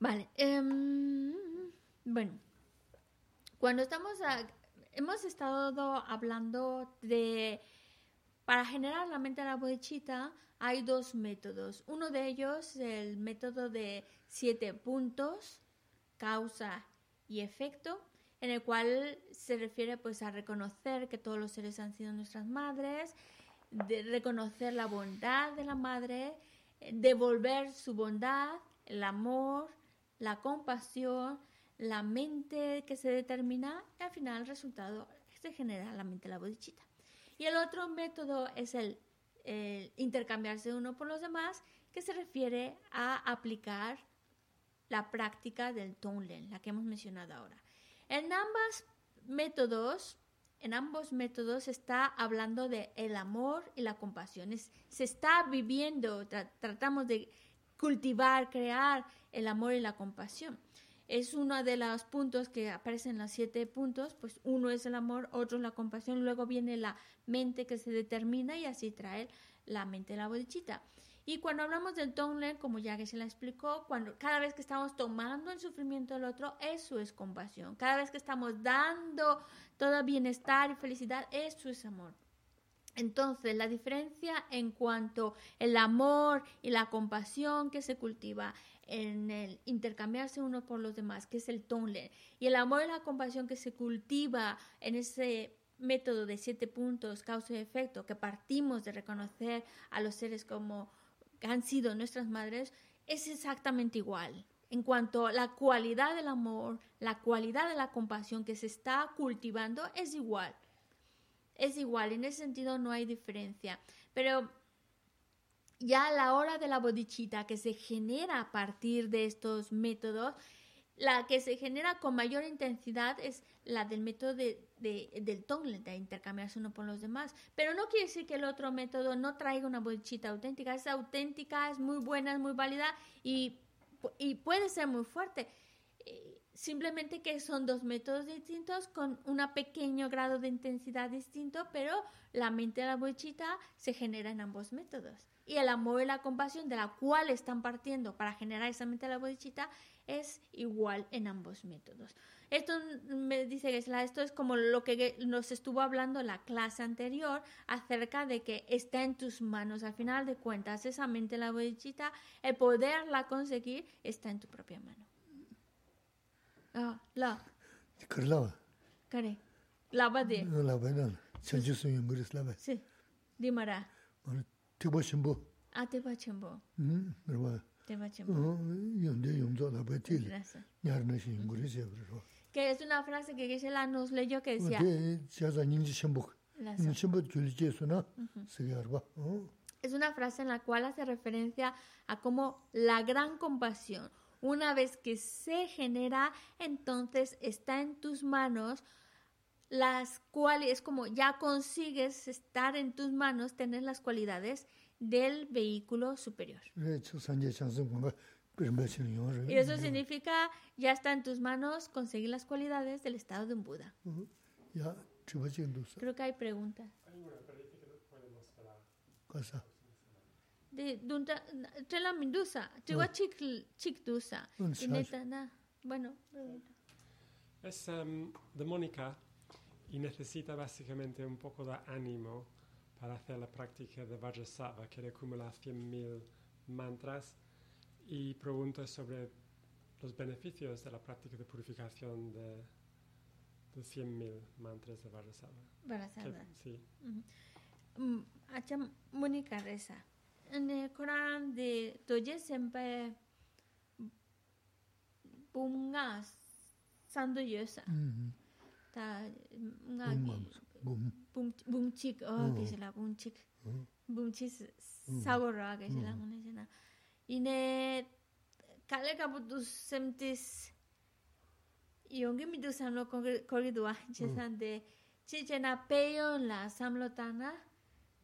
Vale. em, bueno, cuando estamos, a- hemos estado hablando de, para generar la mente de la bodhichita, hay dos métodos. Uno de ellos, el método de siete puntos, causa y efecto, en el cual se refiere pues a reconocer que todos los seres han sido nuestras madres, de reconocer la bondad de la madre, eh, devolver su bondad, el amor, la compasión, la mente que se determina y al final el resultado se genera la mente la bodichita. Y el otro método es el, intercambiarse uno por los demás, que se refiere a aplicar la práctica del Tonglen, la que hemos mencionado ahora. En ambos métodos, en ambos métodos se está hablando de el amor y la compasión. Es- se está viviendo, tra- tratamos de cultivar, crear el amor y la compasión. Es uno de los puntos que aparecen en los siete puntos, pues uno es el amor, otro es la compasión, luego viene la mente que se determina y así trae la mente de la bodichita. Y cuando hablamos del Tonglen, como ya que se la explicó, cuando cada vez que estamos tomando el sufrimiento del otro, eso es compasión. Cada vez que estamos dando todo bienestar y felicidad, eso es amor. Entonces, la diferencia en cuanto el amor y la compasión que se cultiva en el intercambiarse uno por los demás, que es el Tonglen, y el amor y la compasión que se cultiva en ese método de siete puntos, causa y efecto, que partimos de reconocer a los seres como han sido nuestras madres, es exactamente igual. En cuanto a la cualidad del amor, la cualidad de la compasión que se está cultivando, es igual. Es igual, en ese sentido no hay diferencia. Pero ya a la hora de la bodichita que se genera a partir de estos métodos, la que se genera con mayor intensidad es la del método de, del tongle, de intercambiarse uno por los demás. Pero no quiere decir que el otro método no traiga una bodichita auténtica. Es auténtica, es muy buena, es muy válida y, y puede ser muy fuerte. Eh, simplemente que son dos métodos distintos con un pequeño grado de intensidad distinto, pero la mente de la bodichita se genera en ambos métodos y el amor y la compasión de la cual están partiendo para generar esa mente de la bodichita es igual en ambos métodos. Esto me dice Gesla, esto es como lo que nos estuvo hablando en la clase anterior acerca de que está en tus manos. Al final de cuentas, esa mente de la bodichita, el poderla conseguir está en tu propia mano. Ah, la. Care. Lava de. Lava de. Sí. Dimara. Tiba. Ah, tiba. Tiba. Yonde yonzo la batil. Nyar na shi. Que es una frase que Geshe-la nos leyó que decía... De chaza ninji chimbo. Ninji chimbo gyuli je su na. Es una frase en la cual hace referencia a cómo la gran compasión, una vez que se genera, entonces está en tus manos las cuales es como ya consigues estar en tus manos, tener las cualidades del vehículo superior. Y eso significa ya está en tus manos conseguir las cualidades del estado de un Buda. Creo que hay preguntas. De dunta trela mindusa, chiwa chik chik dusa. Bueno, es um, de Mónica y necesita básicamente un poco de ánimo para hacer la práctica de Vajrasattva, que acumula 100.000 mantras, y pregunta sobre los beneficios de la práctica de purificación de, de 100.000 mantras de Vajrasattva. Vajrasattva. Sí. Mm, Acha Mónica reza. En el Corán de Toye siempre ta nga bum bum chik oh que se la bum chik. Bum chik sagora que se la ngone jena ine kale ka butu semtis yonge mi du samlo kogi dua jesan de chi chena peyo la samlo tana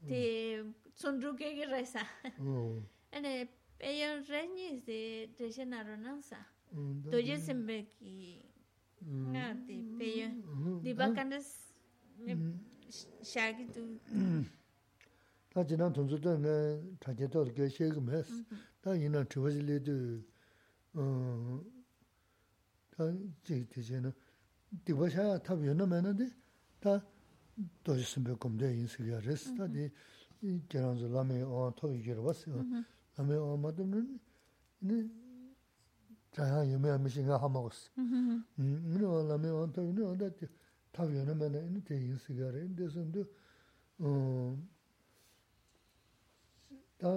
te sonruke que reza. [laughs] Ene peyo reñis de jena ronanza. Toye sembe ki nga ti peyo di ba kandas shagi tu ta jinan tunzu tu nga chanje to ge she ge mes ta yinan chwa ji le du ta ji ti je na di ba sha ta bi na me na de ta do ji sim be kom de yin si ya res ta di geran zu la me o to yi ge ro bas la me o ma dum ni 자야 유명한 미신가 하마고스. 음. 음. 라메 온토 이네 온다티 타비오나 메네 이네 테인스가레 인데선도 어. 다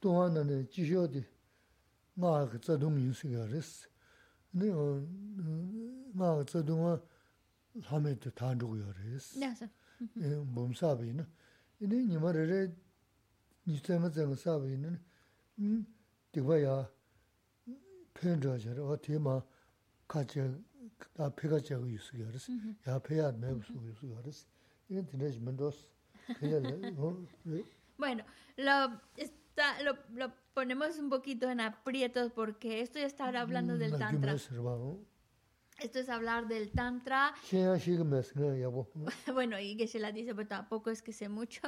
또하나네 지쇼디 마그 자동 인스가레스. 네 어. 마 자동아 하메도 다 누구요레스. 네. 예, 몸사비나. 이네 니마레레 니테마 정사비는 음. 디바야 펜저저 어디마 같이 다 폐가 저거 있어요. 그래서 야 폐야 매우 수고 있어요. 그래서 이건 되지 mendos. Bueno, lo está lo, lo ponemos un poquito en aprietos porque esto ya está hablando del tantra. Esto es hablar del tantra. [laughs] bueno, y que se la dice, pero tampoco es que sé mucho,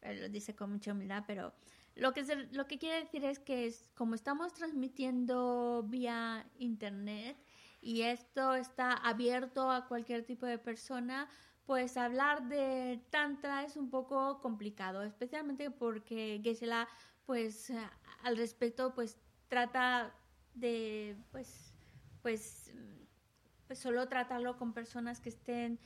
pero [laughs] lo dice con mucha humildad, pero lo que, se, lo que quiere decir es que es, como estamos transmitiendo vía internet y esto está abierto a cualquier tipo de persona, pues hablar de tantra es un poco complicado, especialmente porque Gesela, pues al respecto, pues trata de, pues, pues, pues solo tratarlo con personas que estén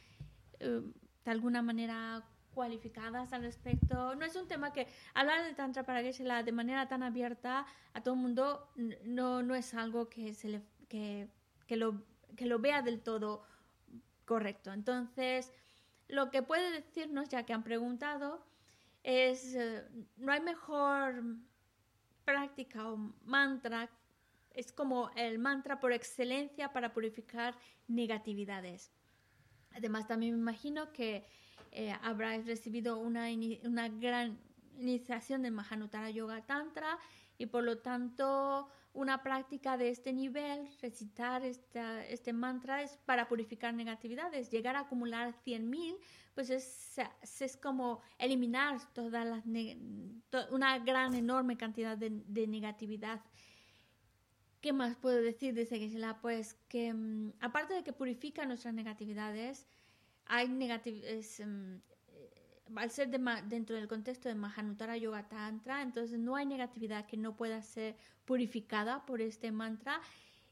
uh, de alguna manera cualificadas al respecto. No es un tema que hablar del Tantra para que se la de manera tan abierta a todo el mundo no, no es algo que, se le, que, que, lo, que lo vea del todo correcto. Entonces, lo que puede decirnos, ya que han preguntado, es, eh, no hay mejor práctica o mantra, es como el mantra por excelencia para purificar negatividades. Además, también me imagino que eh, habrás recibido una, una gran iniciación de Mahanutara Yoga Tantra y por lo tanto una práctica de este nivel, recitar esta, este mantra es para purificar negatividades. Llegar a acumular 100.000, pues es, es, como eliminar toda la, una gran, enorme cantidad de, de, negatividad. ¿Qué más puedo decir? Dice Gisela, pues que mm, aparte de que purifica nuestras negatividades, hay negatividades mm, al ser dentro del contexto de Mahanutara Yoga Tantra, entonces no hay negatividad que no pueda ser purificada por este mantra.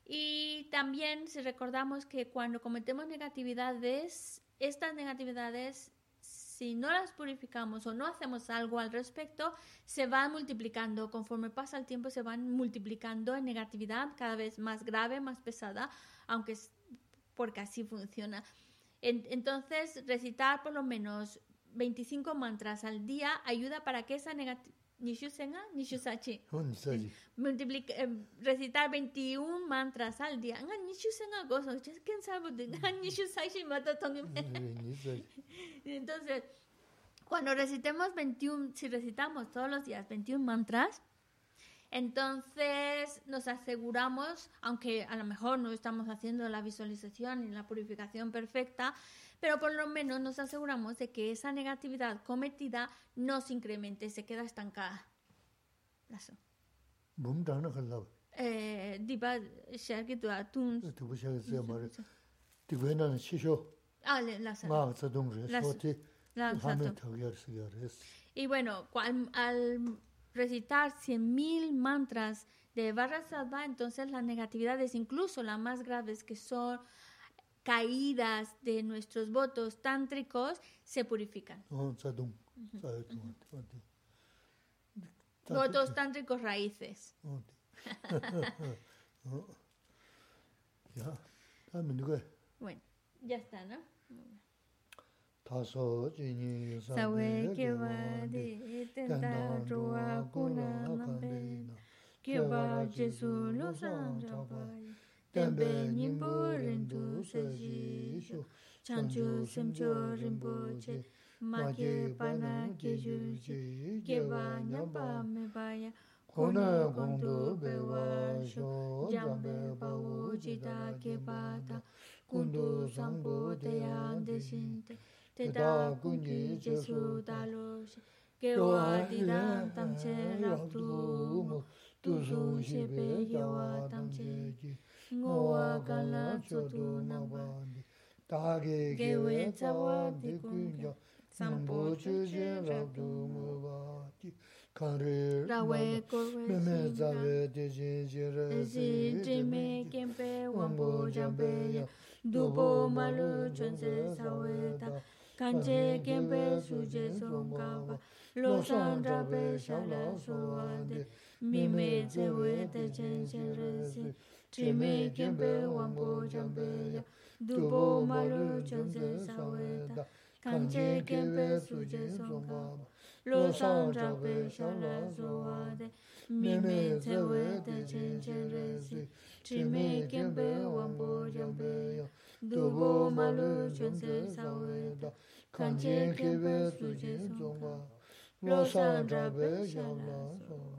Y también si recordamos que cuando cometemos negatividades, estas negatividades, si no las purificamos o no hacemos algo al respecto, se van multiplicando. Conforme pasa el tiempo, se van multiplicando en negatividad cada vez más grave, más pesada, aunque es porque así funciona. Entonces, recitar por lo menos 25 mantras al día ayuda para que esa negatividad Nishusenga, Nishusachi. [laughs] Multiplica, eh, recitar 21 mantras al día. Nga Nishusenga gozo, quién sabe Nga Nishusachi mata [laughs] [laughs] Entonces, cuando recitemos 21, si recitamos todos los días 21 mantras, entonces nos aseguramos, aunque a lo mejor no estamos haciendo la visualización y la purificación perfecta, pero por lo menos nos aseguramos de que esa negatividad cometida no se incremente, se queda estancada. Eh. Ah, la. La. Y bueno, al recitar 100.000 mantras de Barra Salva, entonces las negatividades, incluso las más graves que son caídas de nuestros votos tántricos se purifican. votos tántricos raíces. [laughs] bueno, ya está, ¿no? 다소 지니 사웨 게와디 텐다 조아 고나 남베나 게바 제수 로산자바 템베 님보렌두 세지쇼. 찬주 셈조 림보체 마게 파나 게주지 게바 냠바. 메바야. 고나 공도 베와쇼. 잠베 바우지다 게바다. 군도 상보대야 대신데 Teta kunji jesu dalo Kewa didan tamche rabdu Tuzu shebe yewa tamche ki. Ngowa kala chotu nangwa Tage gewe tsawa dikunja Sampo chuje rabdu muwa ki. Kare rawe meme zawe deje jere Ezi jime kempe wambo jambe ya. Dubo malu chunze sawe ta. kanche kenpe suje songkaba, lo sandra pe shala suwande, mime zewe te chen chen resi, trime kenpe wambo jambe ya, dupo malu chanse saweta, kanche kenpe suje songkaba, lo sandra pe shala suwande, mime zewe te chen chen resi, trime kenpe wambo jambe ya, dupo malu chanse saweta, kanche kebe suje zongba, lo san drabe xiao la zongba.